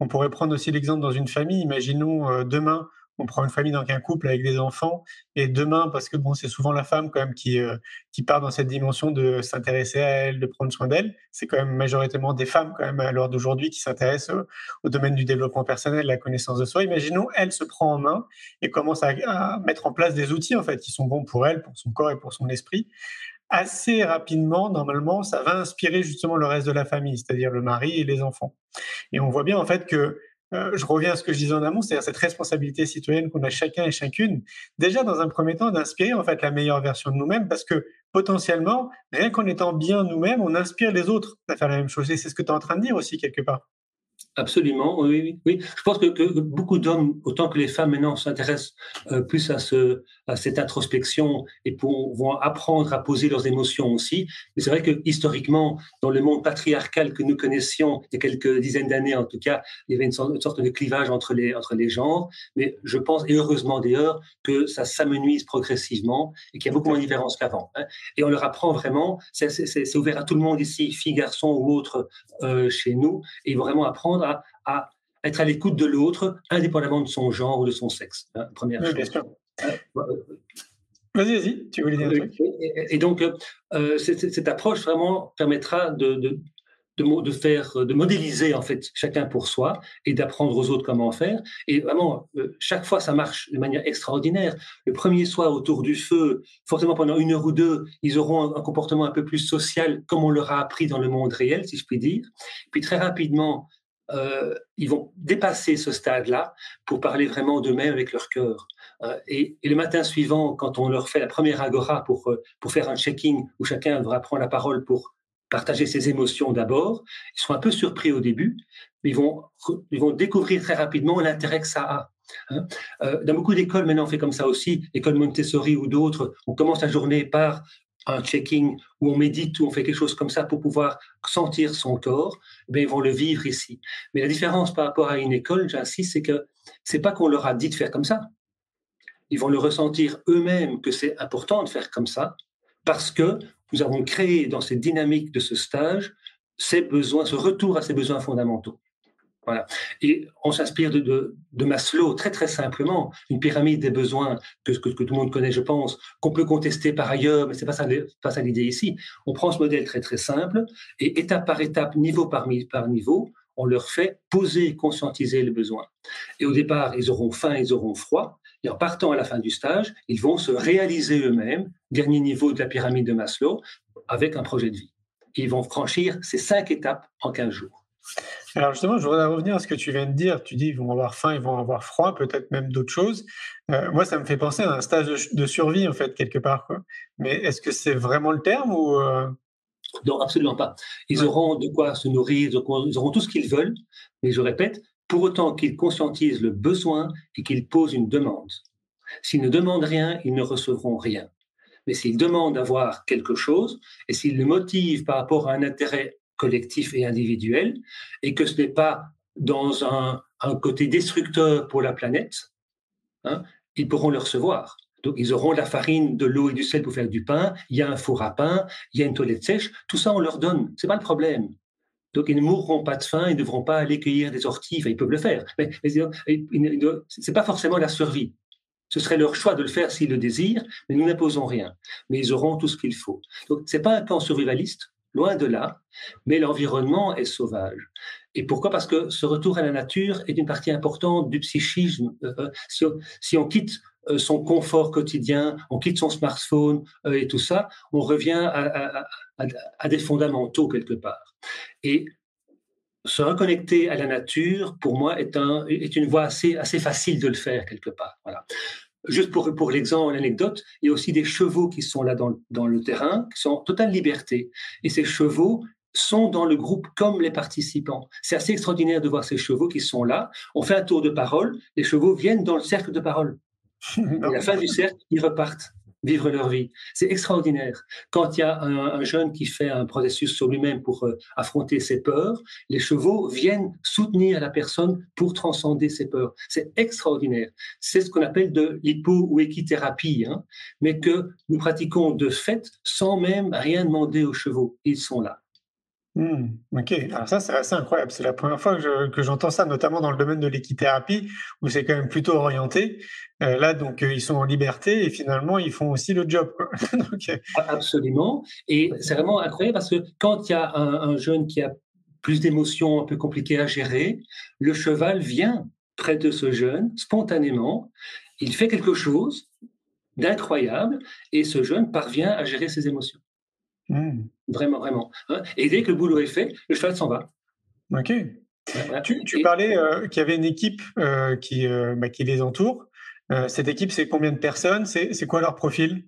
On pourrait prendre aussi l'exemple dans une famille. Imaginons euh, demain, on prend une famille, donc un couple avec des enfants, et demain, parce que bon, c'est souvent la femme quand même qui, euh, qui part dans cette dimension de s'intéresser à elle, de prendre soin d'elle. C'est quand même majoritairement des femmes quand même à l'heure d'aujourd'hui qui s'intéressent au, domaine du développement personnel, la connaissance de soi. Imaginons, elle se prend en main et commence à, mettre en place des outils en fait qui sont bons pour elle, pour son corps et pour son esprit assez rapidement, normalement, ça va inspirer justement le reste de la famille, c'est-à-dire le mari et les enfants. Et on voit bien en fait que euh, je reviens à ce que je disais en amont, c'est-à-dire cette responsabilité citoyenne qu'on a chacun et chacune, déjà dans un premier temps d'inspirer en fait la meilleure version de nous-mêmes, parce que potentiellement, rien qu'en étant bien nous-mêmes, on inspire les autres à faire la même chose. Et c'est ce que tu es en train de dire aussi quelque part. Absolument, oui, oui. Je pense que, beaucoup d'hommes, autant que les femmes maintenant, s'intéressent euh, plus à, ce, à cette introspection et vont apprendre à poser leurs émotions aussi. Mais c'est vrai que historiquement, dans le monde patriarcal que nous connaissions il y a quelques dizaines d'années en tout cas, il y avait une sorte, de clivage entre les, entre les genres. Mais je pense, et heureusement d'ailleurs, que ça s'amenuise progressivement et qu'il y a beaucoup moins de différences qu'avant. Hein. Et on leur apprend vraiment, c'est ouvert à tout le monde ici, filles, garçons ou autres euh, chez nous, et ils vont vraiment apprendre à, être à l'écoute de l'autre, indépendamment de son genre ou de son sexe. Hein, première chose. Euh, vas-y, vas-y, tu voulais dire un truc? Et, donc, euh, cette, approche vraiment permettra de, de, de, faire, de modéliser en fait chacun pour soi et d'apprendre aux autres comment faire. Et vraiment, euh, chaque fois, ça marche de manière extraordinaire. Le premier soir autour du feu, forcément pendant une heure ou deux, ils auront un, comportement un peu plus social, comme on leur a appris dans le monde réel, si je puis dire. Puis très rapidement, euh, ils vont dépasser ce stade-là pour parler vraiment d'eux-mêmes avec leur cœur. Euh, et, le matin suivant, quand on leur fait la première agora pour, euh, pour faire un checking où chacun devra prendre la parole pour partager ses émotions d'abord, ils sont un peu surpris au début, mais ils vont, ils vont découvrir très rapidement l'intérêt que ça a. Hein. dans beaucoup d'écoles, maintenant on fait comme ça aussi, l'école Montessori ou d'autres, on commence la journée par un checking où on médite, où on fait quelque chose comme ça pour pouvoir sentir son corps, ben ils vont le vivre ici. Mais la différence par rapport à une école, j'insiste, c'est que c'est pas qu'on leur a dit de faire comme ça. Ils vont le ressentir eux-mêmes que c'est important de faire comme ça, parce que nous avons créé dans cette dynamique de ce stage ces besoins, ce retour à ces besoins fondamentaux. Et on s'inspire de, Maslow très très simplement, une pyramide des besoins que, tout le monde connaît, je pense, qu'on peut contester par ailleurs, mais pas ça, pas ça l'idée ici. On prend ce modèle très très simple et étape par étape, niveau par, par niveau, on leur fait poser et conscientiser les besoins. Et au départ, ils auront faim, ils auront froid. Et en partant à la fin du stage, ils vont se réaliser eux-mêmes, dernier niveau de la pyramide de Maslow, avec un projet de vie. ils vont franchir ces cinq étapes en 15 jours. Alors justement, je voudrais revenir à ce que tu viens de dire. Tu dis ils vont avoir faim, ils vont avoir froid, peut-être même d'autres choses. Euh, moi, ça me fait penser à un stage de, survie, en fait, quelque part. Quoi. Mais est-ce que c'est vraiment le terme ou euh? Non, absolument pas. Ils auront de quoi se nourrir, ils auront tout ce qu'ils veulent. Mais je répète, pour autant qu'ils conscientisent le besoin et qu'ils posent une demande. S'ils ne demandent rien, ils ne recevront rien. Mais s'ils demandent d'avoir quelque chose et s'ils le motivent par rapport à un intérêt collectif et individuel, et que ce n'est pas dans un, côté destructeur pour la planète, hein, ils pourront le recevoir. Donc, ils auront la farine, de l'eau et du sel pour faire du pain. Il y a un four à pain, il y a une toilette sèche. Tout ça, on leur donne. C'est pas le problème. Donc, ils ne mourront pas de faim, ils ne devront pas aller cueillir des orties. ils peuvent le faire, mais, mais c'est pas forcément la survie. Ce serait leur choix de le faire s'ils le désirent, mais nous n'imposons rien. Mais ils auront tout ce qu'il faut. Donc, c'est pas un camp survivaliste loin de là, mais l'environnement est sauvage. Et pourquoi? Parce que ce retour à la nature est une partie importante du psychisme. Euh, euh, si, on, quitte son confort quotidien, on quitte son smartphone et tout ça, on revient à, des fondamentaux quelque part. Et se reconnecter à la nature, pour moi, est une voie assez, assez facile de le faire quelque part. Voilà. Juste pour, pour l'exemple, l'anecdote, il y a aussi des chevaux qui sont là dans, dans le terrain, qui sont en totale liberté. Et ces chevaux sont dans le groupe comme les participants. C'est assez extraordinaire de voir ces chevaux qui sont là. On fait un tour de parole, les chevaux viennent dans le cercle de parole. *laughs* Et à la fin du cercle, ils repartent vivre leur vie. C'est extraordinaire. Quand il y a un, jeune qui fait un processus sur lui-même pour euh, affronter ses peurs, les chevaux viennent soutenir la personne pour transcender ses peurs. C'est extraordinaire. C'est ce qu'on appelle de l'hypo ou équithérapie, hein, mais que nous pratiquons de fait sans même rien demander aux chevaux. Ils sont là. Mmh, ok, alors ça c'est assez incroyable. C'est la première fois que, j'entends ça, notamment dans le domaine de l'équithérapie, où c'est quand même plutôt orienté. Euh, là, donc euh, ils sont en liberté et finalement ils font aussi le job. *laughs* Euh, Absolument. Et c'est vraiment incroyable parce que quand il y a un, jeune qui a plus d'émotions un peu compliquées à gérer, le cheval vient près de ce jeune spontanément. Il fait quelque chose d'incroyable et ce jeune parvient à gérer ses émotions. Mmh. Vraiment, vraiment. Hein. Et dès que le boulot est fait, le cheval s'en va. Ok. Tu, parlais euh, qu'il y avait une équipe euh, qui, euh, bah, qui les entoure. cette équipe, c'est combien de personnes? C'est quoi leur profil?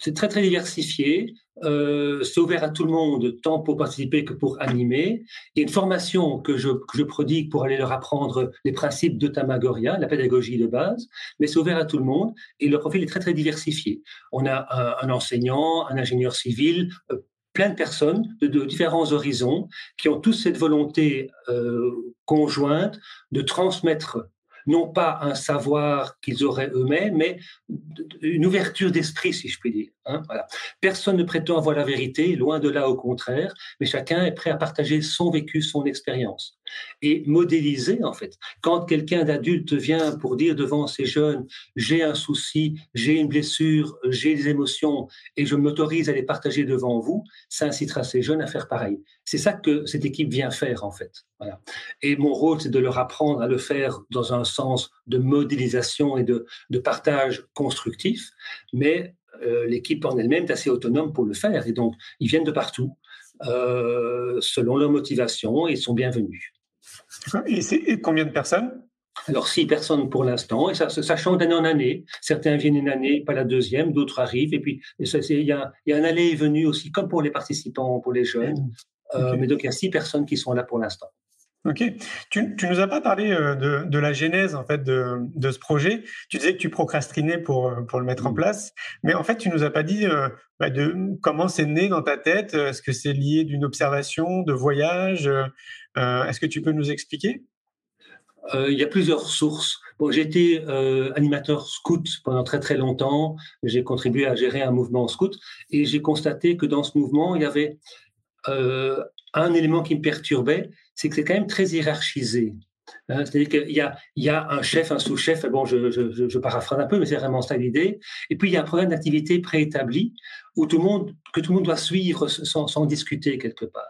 C'est très très diversifié. Euh, c'est ouvert à tout le monde, tant pour participer que pour animer. Il y a une formation que je, que je prodigue pour aller leur apprendre les principes de Tamagoria, la pédagogie de base, mais c'est ouvert à tout le monde et le profil est très très diversifié. On a un, enseignant, un ingénieur civil, euh, plein de personnes de, de, différents horizons qui ont tous cette volonté euh, conjointe de transmettre non pas un savoir qu'ils auraient eux-mêmes, mais une ouverture d'esprit, si je puis dire. Hein. Personne ne prétend avoir la vérité, loin de là au contraire, mais chacun est prêt à partager son vécu, son expérience. Et modéliser, en fait. Quand quelqu'un d'adulte vient pour dire devant ces jeunes, j'ai un souci, j'ai une blessure, j'ai des émotions, et je m'autorise à les partager devant vous, ça incitera ces jeunes à faire pareil. C'est ça que cette équipe vient faire, en fait. Et mon rôle, c'est de leur apprendre à le faire dans un sens de modélisation et de, de partage constructif, mais euh, l'équipe en elle-même est assez autonome pour le faire. Et donc, ils viennent de partout, euh, selon leur motivation, et ils sont bienvenus. Et, c'est combien de personnes? Alors, six personnes pour l'instant, et ça, ça change d'année en année. Certains viennent une année, pas la deuxième, d'autres arrivent, et puis il y a, y a, un aller et venu aussi, comme pour les participants, pour les jeunes. Euh, mais donc, il y a six personnes qui sont là pour l'instant. Ok. Tu, tu nous as pas parlé euh, de, de, la genèse en fait de, de, ce projet. Tu disais que tu procrastinais pour euh, pour le mettre en mmh. place, mais en fait tu nous as pas dit euh, bah, de comment c'est né dans ta tête. Est-ce que c'est lié d'une observation, de voyage Est-ce que tu peux nous expliquer? Il y a plusieurs sources. Bon, j'ai été animateur scout pendant très très longtemps. J'ai contribué à gérer un mouvement scout et j'ai constaté que dans ce mouvement il y avait un élément qui me perturbait, c'est que c'est quand même très hiérarchisé. Hein. C'est-à-dire qu'il y a, un chef, un sous-chef, bon, je, paraphrase un peu, mais c'est vraiment ça l'idée. Et puis, il y a un programme d'activité préétabli où tout le monde, que tout le monde doit suivre sans, sans, discuter quelque part.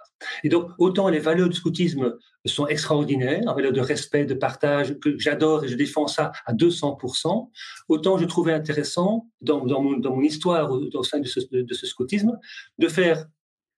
Et donc, autant les valeurs du scoutisme sont extraordinaires, en valeur de respect, de partage, que j'adore et je défends ça à 200%, autant je trouvais intéressant, dans, mon, histoire au, sein de ce, de ce scoutisme, de faire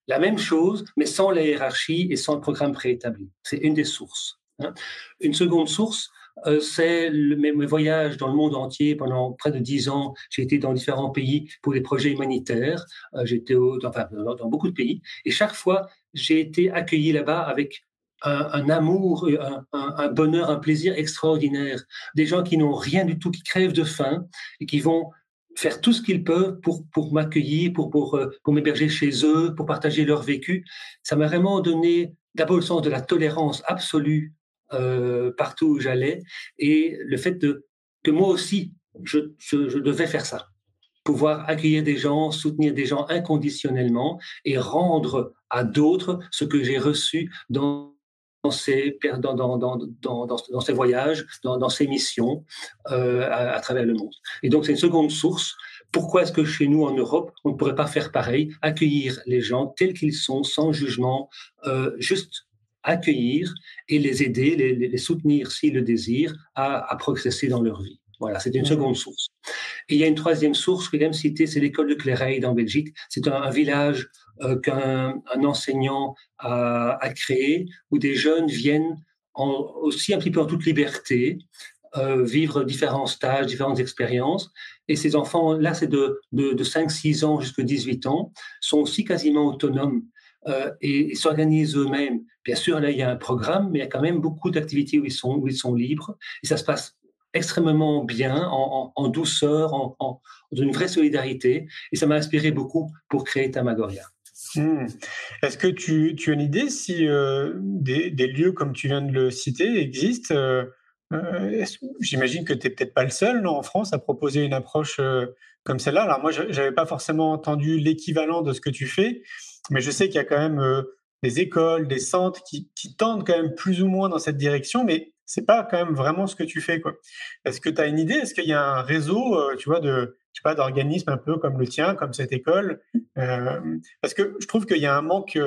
la même chose, mais sans la hiérarchie et sans le programme préétabli. C'est une des sources. Hein. Une seconde source, euh, c'est mes, voyages dans le monde entier pendant près de dix ans. J'ai été dans différents pays pour des projets humanitaires. Euh, J'étais enfin, dans, beaucoup de pays. Et chaque fois, j'ai été accueilli là-bas avec un, amour, un, un, bonheur, un plaisir extraordinaire. Des gens qui n'ont rien du tout, qui crèvent de faim et qui vont faire tout ce qu'ils peuvent pour, pour m'accueillir, pour, pour, euh, pour m'héberger chez eux, pour partager leur vécu. Ça m'a vraiment donné d'abord le sens de la tolérance absolue euh, partout où j'allais et le fait de, que moi aussi, je, je, devais faire ça. Pouvoir accueillir des gens, soutenir des gens inconditionnellement et rendre à d'autres ce que j'ai reçu dans dans, dans, ses voyages, dans, ses missions euh, à, travers le monde. Et donc, c'est une seconde source. Pourquoi est-ce que chez nous, en Europe, on ne pourrait pas faire pareil, accueillir les gens tels qu'ils sont, sans jugement, euh, juste accueillir et les aider, les, soutenir s'ils le désirent, à progresser dans leur vie? Voilà, c'est une seconde source. Et il y a une troisième source que j'aime citer, c'est l'école de Cléreille en Belgique. C'est un, village euh, qu'un enseignant a, créé où des jeunes viennent aussi un petit peu en toute liberté, euh, vivre différents stages, différentes expériences. Et ces enfants-là, c'est de, de, de 5-6 ans jusqu'à 18 ans, sont aussi quasiment autonomes euh, et, s'organisent eux-mêmes. Bien sûr, là, il y a un programme, mais il y a quand même beaucoup d'activités où ils sont, où ils sont libres. Et ça se passe extrêmement bien, en, douceur, en, en, une vraie solidarité. Et ça m'a inspiré beaucoup pour créer Tamagoria. Hmm. Est-ce que tu, tu, as une idée si euh, des, lieux comme tu viens de le citer existent euh, euh, J'imagine que tu n'es peut-être pas le seul en France à proposer une approche comme celle-là. Alors moi, je n'avais pas forcément entendu l'équivalent de ce que tu fais, mais je sais qu'il y a quand même des écoles, des centres qui, qui, tendent quand même plus ou moins dans cette direction, mais c'est pas quand même vraiment ce que tu fais. Est-ce que tu as une idée? Est-ce qu'il y a un réseau, tu vois, de, d'organismes un peu comme le tien, comme cette école? Parce que je trouve qu'il y a un manque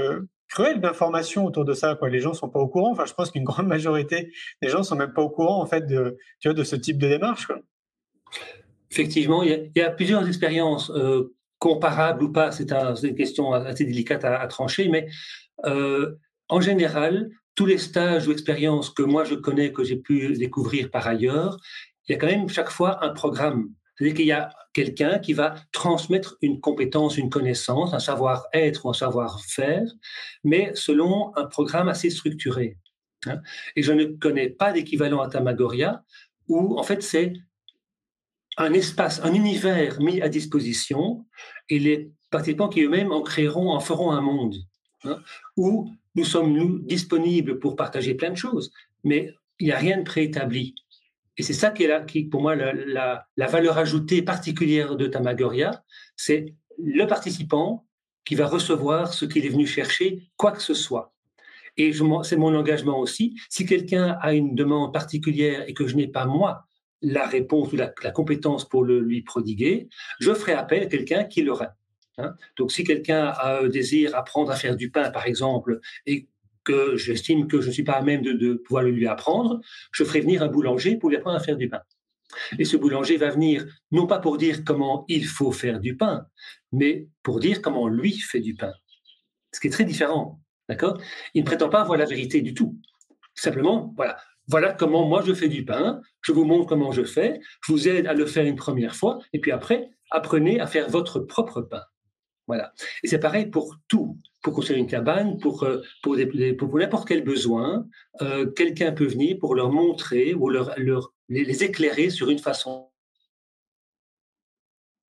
cruel d'informations autour de ça. Quoi. Les gens sont pas au courant. Enfin, je pense qu'une grande majorité des gens sont même pas au courant en fait de, tu vois, de ce type de démarche. Quoi. Effectivement, il y, a, plusieurs expériences comparables ou pas. C'est une question assez délicate à, trancher, mais en général, tous les stages ou expériences que moi je connais, que j'ai pu découvrir par ailleurs, il y a quand même chaque fois un programme c'est-à-dire qu'il y a quelqu'un qui va transmettre une compétence, une connaissance, un savoir-être ou un savoir-faire, mais selon un programme assez structuré. Hein. Et je ne connais pas d'équivalent à Tamagoria, où en fait c'est un espace, un univers mis à disposition, et les participants qui eux-mêmes en créeront, en feront un monde, hein, où nous sommes nous disponibles pour partager plein de choses, mais il n'y a rien de préétabli. Et c'est ça qui est là, qui, pour moi, la, valeur ajoutée particulière de Tamagoria, c'est le participant qui va recevoir ce qu'il est venu chercher, quoi que ce soit. Et c'est mon engagement aussi. Si quelqu'un a une demande particulière et que je n'ai pas, moi, la réponse ou la, compétence pour le lui prodiguer, je ferai appel à quelqu'un qui l'aurait. Hein. Donc, si quelqu'un a un désir apprendre à faire du pain, par exemple, et que j'estime que je ne suis pas à même de, pouvoir le lui apprendre, je ferai venir un boulanger pour lui apprendre à faire du pain. Et ce boulanger va venir non pas pour dire comment il faut faire du pain, mais pour dire comment lui fait du pain. Ce qui est très différent. D'accord? Il ne prétend pas avoir la vérité du tout. Simplement, voilà, voilà comment moi je fais du pain, je vous montre comment je fais, je vous aide à le faire une première fois, et puis après, apprenez à faire votre propre pain. Et c'est pareil pour tout pour construire une cabane, pour, euh, n'importe quel besoin, euh, quelqu'un peut venir pour leur montrer ou leur, les, éclairer sur une façon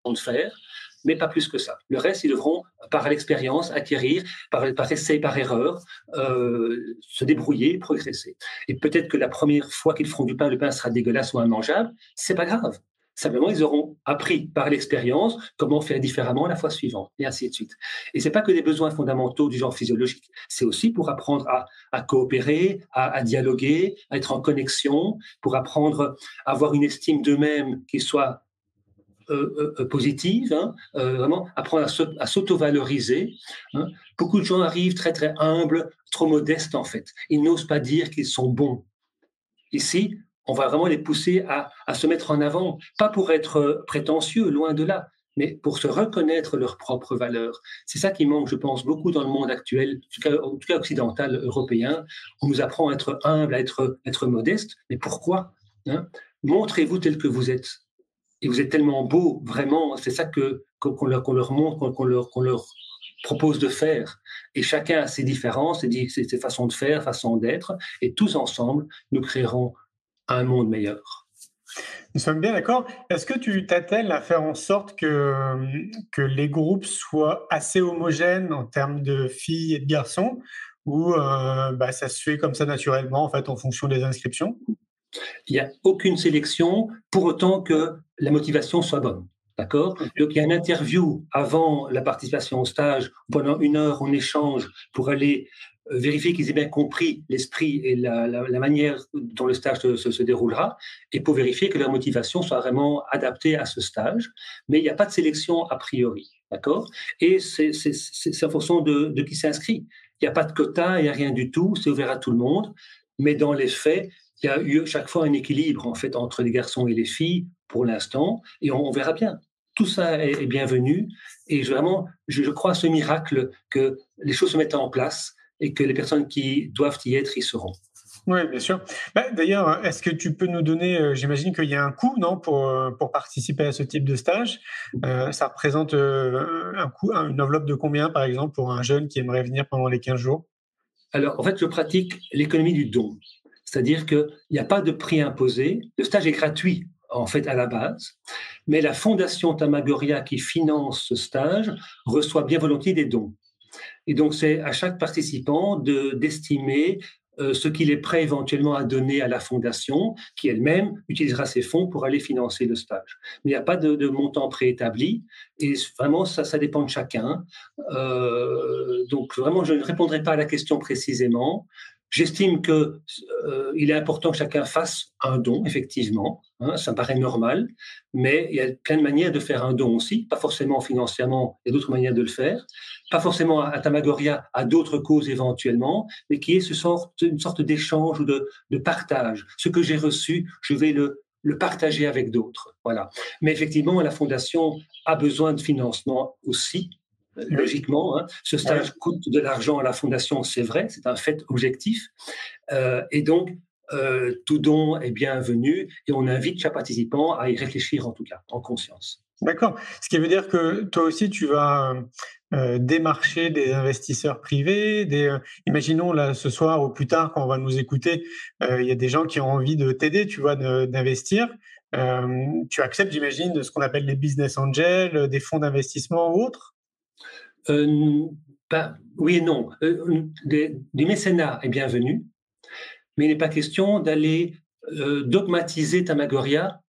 de faire, mais pas plus que ça. Le reste, ils devront, par l'expérience, acquérir, par, par essai, par erreur, euh, se débrouiller, progresser. Et peut-être que la première fois qu'ils feront du pain, le pain sera dégueulasse ou immangeable, c'est pas grave. Simplement, ils auront appris par l'expérience comment faire différemment la fois suivante, et ainsi de suite. Et c'est pas que des besoins fondamentaux du genre physiologique, c'est aussi pour apprendre à, coopérer, à, dialoguer, à être en connexion, pour apprendre à avoir une estime d'eux-mêmes qui soit euh, euh, positive, hein, euh, vraiment apprendre à s'auto-valoriser. Hein. Beaucoup de gens arrivent très très humbles, trop modestes en fait. Ils n'osent pas dire qu'ils sont bons. Ici, on va vraiment les pousser à, se mettre en avant, pas pour être prétentieux, loin de là, mais pour se reconnaître leurs propres valeurs. C'est ça qui manque, je pense, beaucoup dans le monde actuel, en tout cas, occidental, européen. On nous apprend à être humble, à être, être modeste, mais pourquoi hein? Montrez-vous tel que vous êtes. Et vous êtes tellement beau, vraiment, c'est ça que qu'on leur, leur, montre, qu'on leur, qu'on leur propose de faire. Et chacun a ses différences, ses, ses façons de faire, façons d'être, et tous ensemble, nous créerons un monde meilleur. Nous sommes bien d'accord. Est-ce que tu t'attelles à faire en sorte que, que les groupes soient assez homogènes en termes de filles et de garçons ou euh, bah, ça se fait comme ça naturellement en fait en fonction des inscriptions? Il n'y a aucune sélection pour autant que la motivation soit bonne. D'accord? Donc, il y a une interview avant la participation au stage. Pendant une heure, on échange pour aller vérifier qu'ils aient bien compris l'esprit et la, manière dont le stage se, déroulera, et pour vérifier que leur motivation soit vraiment adaptée à ce stage. Mais il n'y a pas de sélection a priori, d'accord? Et c'est en fonction de, qui s'inscrit. Il n'y a pas de quota, il n'y a rien du tout, c'est ouvert à tout le monde. Mais dans les faits, il y a eu chaque fois un équilibre en fait entre les garçons et les filles pour l'instant, et on, verra bien. Tout ça est, bienvenu, et vraiment, je, crois à ce miracle que les choses se mettent en place et que les personnes qui doivent y être y seront. Oui, bien sûr. Bah, d'ailleurs, est-ce que tu peux nous donner, euh, j'imagine qu'il y a un coût, non, pour, euh, pour participer à ce type de stage? Euh, Ça représente un coût, une enveloppe de combien, par exemple, pour un jeune qui aimerait venir pendant les 15 jours? Alors, en fait, je pratique l'économie du don. C'est-à-dire qu'il n'y a pas de prix imposé. Le stage est gratuit, en fait, à la base. Mais la Fondation Tamagoria qui finance ce stage reçoit bien volontiers des dons. Et donc, c'est à chaque participant d'estimer euh, ce qu'il est prêt éventuellement à donner à la fondation, qui elle-même utilisera ses fonds pour aller financer le stage. Mais il n'y a pas de, montant préétabli, et vraiment, ça, ça dépend de chacun. Euh, donc, vraiment, je ne répondrai pas à la question précisément. J'estime qu'il euh, est important que chacun fasse un don, effectivement. Hein, ça me paraît normal, mais il y a plein de manières de faire un don aussi, pas forcément financièrement, il y a d'autres manières de le faire, pas forcément à Tamagoria, à d'autres causes éventuellement, mais qui est une sorte d'échange ou de, de partage. Ce que j'ai reçu, je vais le, le partager avec d'autres. Voilà. Mais effectivement, la fondation a besoin de financement aussi, logiquement. Hein. Ce stage coûte de l'argent à la fondation, c'est vrai, c'est un fait objectif. Euh, et donc, euh, tout don est bienvenu et on invite chaque participant à y réfléchir en tout cas, en conscience. D'accord. Ce qui veut dire que toi aussi, tu vas euh, démarcher des investisseurs privés. Des, imaginons là ce soir ou plus tard, quand on va nous écouter, il y a des gens qui ont envie de t'aider, tu vois, d'investir. tu acceptes, j'imagine, ce qu'on appelle les business angels, des fonds d'investissement ou autres? Euh, oui et non. Euh, du mécénat est bienvenu, mais il n'est pas question d'aller euh, dogmatiser Tamagoria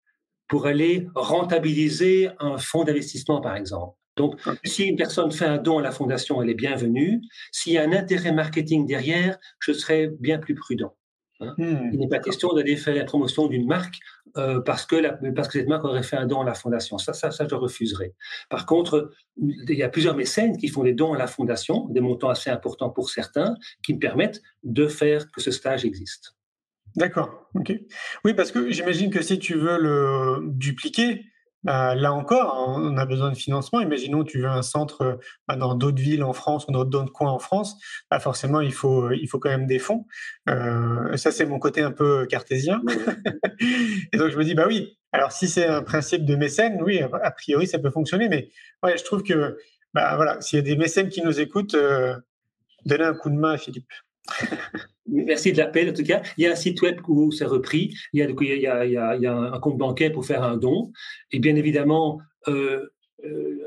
pour aller rentabiliser un fonds d'investissement, par exemple. Donc, si une personne fait un don à la fondation, elle est bienvenue. S'il y a un intérêt marketing derrière, je serai bien plus prudent. Hein. Hmm. Il n'est pas question d'aller faire la promotion d'une marque euh, parce, que parce que cette marque aurait fait un don à la fondation. Ça, ça, ça, je refuserai. Par contre, il y a plusieurs mécènes qui font des dons à la fondation, des montants assez importants pour certains, qui me permettent de faire que ce stage existe. D'accord, ok. Oui, parce que j'imagine que si tu veux le dupliquer, bah, là encore, on a besoin de financement. Imaginons tu veux un centre bah, dans d'autres villes en France ou dans d'autres coins en France. Bah, forcément, il faut, il faut quand même des fonds. Euh, ça, c'est mon côté un peu cartésien. *laughs* et donc, je me dis, bah oui, alors si c'est un principe de mécène, oui, a priori, ça peut fonctionner. Mais ouais, je trouve que bah, voilà, s'il y a des mécènes qui nous écoutent, euh, donnez un coup de main à Philippe. *laughs* Merci de l'appel, en tout cas. Il y a un site web où c'est repris. Il y, a, il, y a, il, y a, un compte bancaire pour faire un don. Et bien évidemment, euh, euh,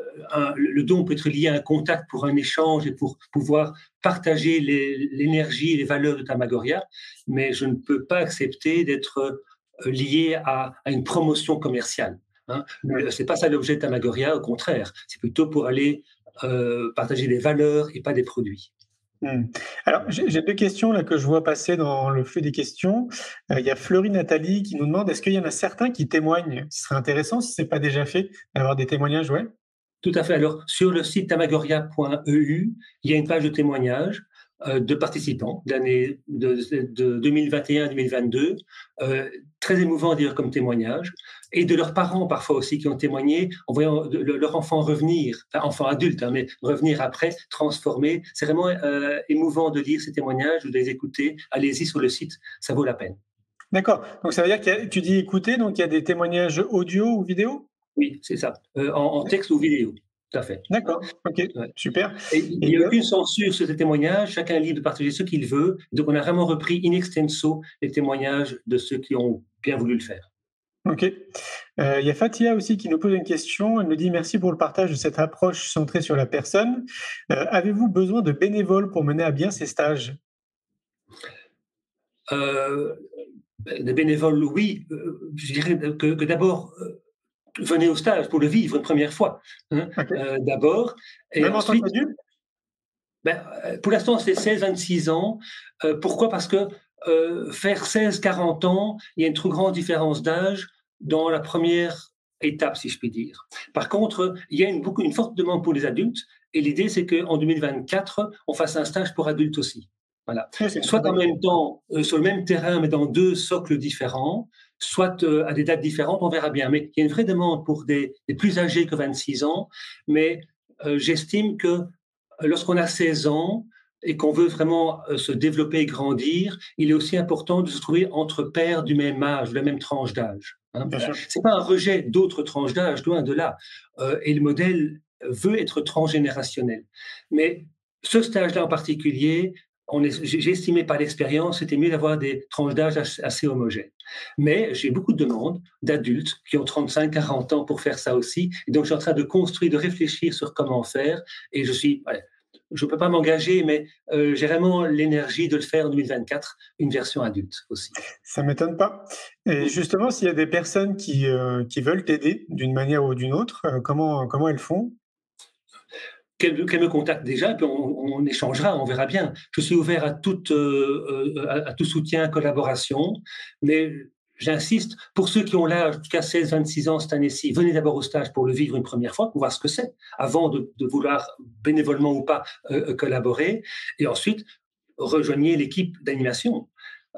le don peut être lié à un contact pour un échange et pour pouvoir partager l'énergie et les valeurs de Tamagoria. Mais je ne peux pas accepter d'être euh, lié à, une promotion commerciale. Hein. C'est pas ça l'objet de Tamagoria, au contraire. C'est plutôt pour aller partager des valeurs et pas des produits. Hmm. Alors, j'ai deux questions là que je vois passer dans le feu des questions. Euh, il y a Fleury Nathalie qui nous demande est-ce qu'il y en a certains qui témoignent Ce serait intéressant si ce n'est pas déjà fait d'avoir des témoignages, ouais. Tout à fait. Alors, sur le site tamagoria.eu, il y a une page de témoignages de participants d'année de, de 2021-2022, euh, très émouvant à dire comme témoignage, et de leurs parents parfois aussi qui ont témoigné en voyant leur enfant revenir, enfin enfant adulte, hein, mais revenir après, transformé. C'est vraiment euh, émouvant de lire ces témoignages ou de les écouter. Allez-y sur le site, ça vaut la peine. D'accord. Donc ça veut dire que tu dis écouter, donc il y a des témoignages audio ou vidéo? Oui, c'est ça, en texte ou vidéo. Tout à fait. D'accord, ok, super. il n'y a aucune censure sur ces témoignages, chacun est libre de partager ce qu'il veut. Donc on a vraiment repris in extenso les témoignages de ceux qui ont bien voulu le faire. Ok. Euh, il y a Fatia aussi qui nous pose une question. Elle nous dit merci pour le partage de cette approche centrée sur la personne. Euh, avez-vous besoin de bénévoles pour mener à bien ces stages? Euh, Des bénévoles, oui. je dirais que, que d'abord, venez au stage pour le vivre une première fois, hein, euh, d'abord. Et Même ensuite, en tant ben, euh, Pour l'instant, c'est 16-26 ans. Euh, pourquoi? Parce que faire 16-40 ans, il y a une trop grande différence d'âge dans la première étape, si je puis dire. Par contre, il y a une, beaucoup, une forte demande pour les adultes, et l'idée, c'est qu'en 2024, on fasse un stage pour adultes aussi. Voilà. soit en même temps, euh, sur le même terrain, mais dans deux socles différents, soit euh, à des dates différentes, on verra bien. Mais il y a une vraie demande pour des, plus âgés que 26 ans, mais euh, j'estime que lorsqu'on a 16 ans, et qu'on veut vraiment se développer et grandir, il est aussi important de se trouver entre pairs du même âge, de la même tranche d'âge. Hein. C'est pas un rejet d'autres tranches d'âge, loin de là. et le modèle veut être transgénérationnel. Mais ce stage-là en particulier, j'ai estimé par l'expérience, c'était mieux d'avoir des tranches d'âge assez homogènes. Mais j'ai beaucoup de demandes d'adultes qui ont 35, 40 ans pour faire ça aussi. Et donc, je suis en train de construire, de réfléchir sur comment faire. Et je suis, je ne peux pas m'engager, mais euh, j'ai vraiment l'énergie de le faire en 2024, une version adulte aussi. Ça ne m'étonne pas. Et justement, s'il y a des personnes qui, euh, qui veulent t'aider d'une manière ou d'une autre, euh, comment, comment elles font? Qu'elle me contacte déjà, puis on, échangera, on verra bien. Je suis ouvert à, toute, euh, euh, à, tout soutien, collaboration, mais j'insiste, pour ceux qui ont l'âge, jusqu'à 16-26 ans cette année-ci, venez d'abord au stage pour le vivre une première fois, pour voir ce que c'est, avant de, vouloir bénévolement ou pas euh, collaborer. Et ensuite, rejoignez l'équipe d'animation.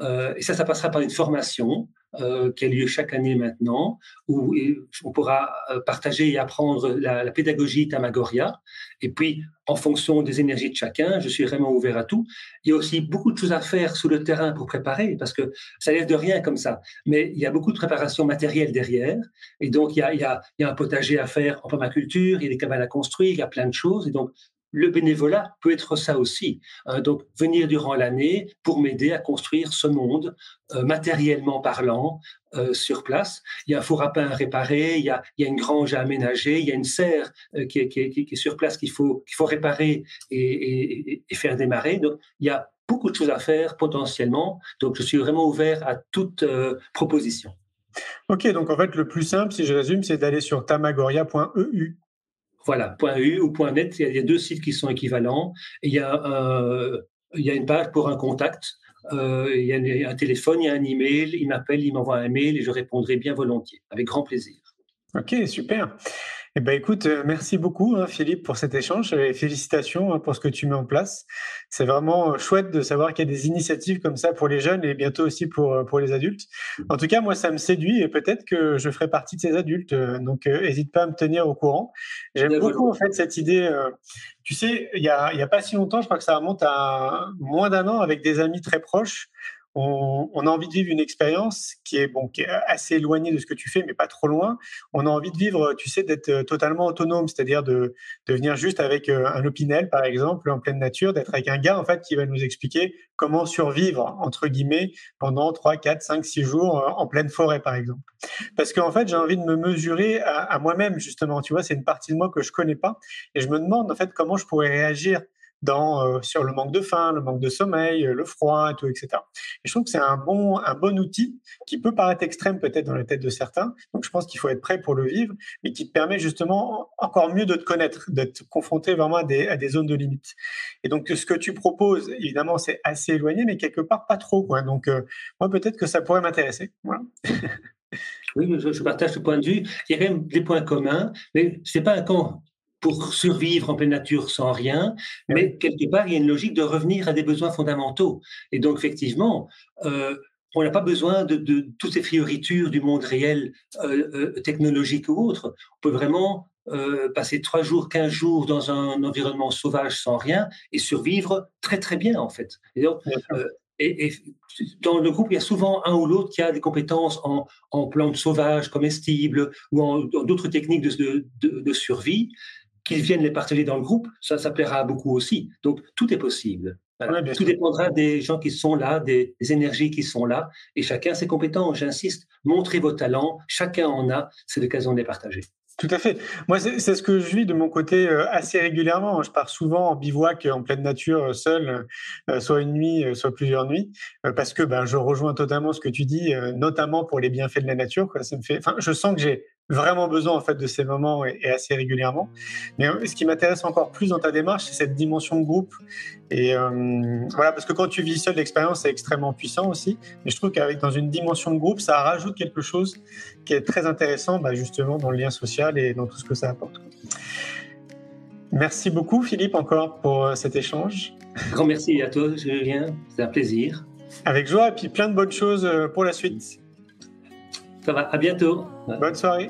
et ça, ça passera par une formation euh, qui a lieu chaque année maintenant, où on pourra euh, partager et apprendre la, pédagogie Tamagoria. Et puis, en fonction des énergies de chacun, je suis vraiment ouvert à tout. Il y a aussi beaucoup de choses à faire sous le terrain pour préparer, parce que ça l'air de rien comme ça. Mais il y a beaucoup de préparation matérielle derrière. Et donc, il y a, il y a, il y a un potager à faire en permaculture, il y a des cabanes à construire, il y a plein de choses. Et donc, le bénévolat peut être ça aussi. Hein. donc, venir durant l'année pour m'aider à construire ce monde, euh, matériellement parlant, euh, sur place. Il y a un four à pain à réparer, il y a, une grange à aménager, il y a une serre euh, qui, est, sur place qu'il faut, réparer et, faire démarrer. Donc, il y a beaucoup de choses à faire potentiellement. Donc, je suis vraiment ouvert à toute proposition. Ok, donc en fait, le plus simple, si je résume, c'est d'aller sur tamagoria.eu voilà, .eu ou .net, il y, a deux sites qui sont équivalents. Et il y a, euh, il y a une page pour un contact. Euh, il y a un téléphone, il y a un email. Il m'appelle, il m'envoie un mail et je répondrai bien volontiers, avec grand plaisir. Ok, super. Eh ben, écoute, euh, merci beaucoup, hein, Philippe, pour cet échange et félicitations hein, pour ce que tu mets en place. C'est vraiment euh, chouette de savoir qu'il y a des initiatives comme ça pour les jeunes et bientôt aussi pour, euh, pour les adultes. En tout cas, moi, ça me séduit et peut-être que je ferai partie de ces adultes. Donc, n'hésite pas à me tenir au courant. J'aime beaucoup, en fait, cette idée. tu sais, il n'y a, y a pas si longtemps, je crois que ça remonte à moins d'un an avec des amis très proches on, a envie de vivre une expérience qui est bon, qui est assez éloignée de ce que tu fais, mais pas trop loin. On a envie de vivre, tu sais, d'être euh, totalement autonome, c'est-à-dire de, de venir juste avec euh, un opinel, par exemple, en pleine nature, d'être avec un gars en fait qui va nous expliquer comment survivre entre guillemets pendant 3, 4, 5, 6 jours euh, en pleine forêt, par exemple. Parce qu'en fait, j'ai envie de me mesurer à, à moi-même justement. Tu vois, c'est une partie de moi que je connais pas, et je me demande en fait comment je pourrais réagir euh, sur le manque de faim, le manque de sommeil, euh, le froid, et tout, etc. Et je trouve que c'est un bon, un bon outil qui peut paraître extrême peut-être dans la tête de certains. Donc je pense qu'il faut être prêt pour le vivre, mais qui te permet justement encore mieux de te connaître, d'être confronté vraiment à des, à des zones de limite. Et donc ce que tu proposes, évidemment, c'est assez éloigné, mais quelque part pas trop. Quoi. Donc euh, moi, peut-être que ça pourrait m'intéresser. *laughs* Oui, je, partage ce point de vue. Il y a quand même des points communs, mais c'est pas un camp pour survivre en pleine nature sans rien, mais quelque part, il y a une logique de revenir à des besoins fondamentaux. Et donc, effectivement, euh, on n'a pas besoin de, toutes ces fioritures du monde réel, euh, euh, technologique ou autre. On peut vraiment passer trois jours, quinze jours dans un environnement sauvage sans rien et survivre très très bien en fait. Et, dans le groupe, il y a souvent un ou l'autre qui a des compétences en, plantes sauvages, comestibles ou en, d'autres techniques de, de survie qu'ils viennent les partager dans le groupe, ça, ça plaira à beaucoup aussi. Donc, tout est possible. tout dépendra des gens qui sont là, des, énergies qui sont là, et chacun ses compétences. J'insiste, montrez vos talents, chacun en a, c'est l'occasion de les partager. Tout à fait. Moi, c'est ce que je vis de mon côté euh, assez régulièrement. Je pars souvent en bivouac en pleine nature, euh, seul, euh, soit une nuit, soit plusieurs nuits, parce que ben, je rejoins totalement ce que tu dis, notamment pour les bienfaits de la nature. Quoi. Ça me fait, enfin, je sens que j'ai vraiment besoin en fait de ces moments et, assez régulièrement. Mais euh, ce qui m'intéresse encore plus dans ta démarche, c'est cette dimension de groupe. Et euh, voilà, parce que quand tu vis seul, l'expérience est extrêmement puissant aussi. Mais je trouve qu'avec dans une dimension de groupe, ça rajoute quelque chose qui est très intéressant, bah, justement dans le lien social et dans tout ce que ça apporte. Merci beaucoup, Philippe, encore pour euh, cet échange. Grand merci à toi, Julien. C'est un plaisir. Avec joie, et puis plein de bonnes choses pour la suite. Ça va, à bientôt. Bonne soirée.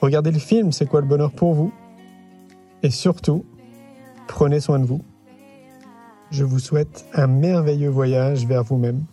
Regardez le film C'est quoi le bonheur pour vous? Et surtout, prenez soin de vous. Je vous souhaite un merveilleux voyage vers vous-même.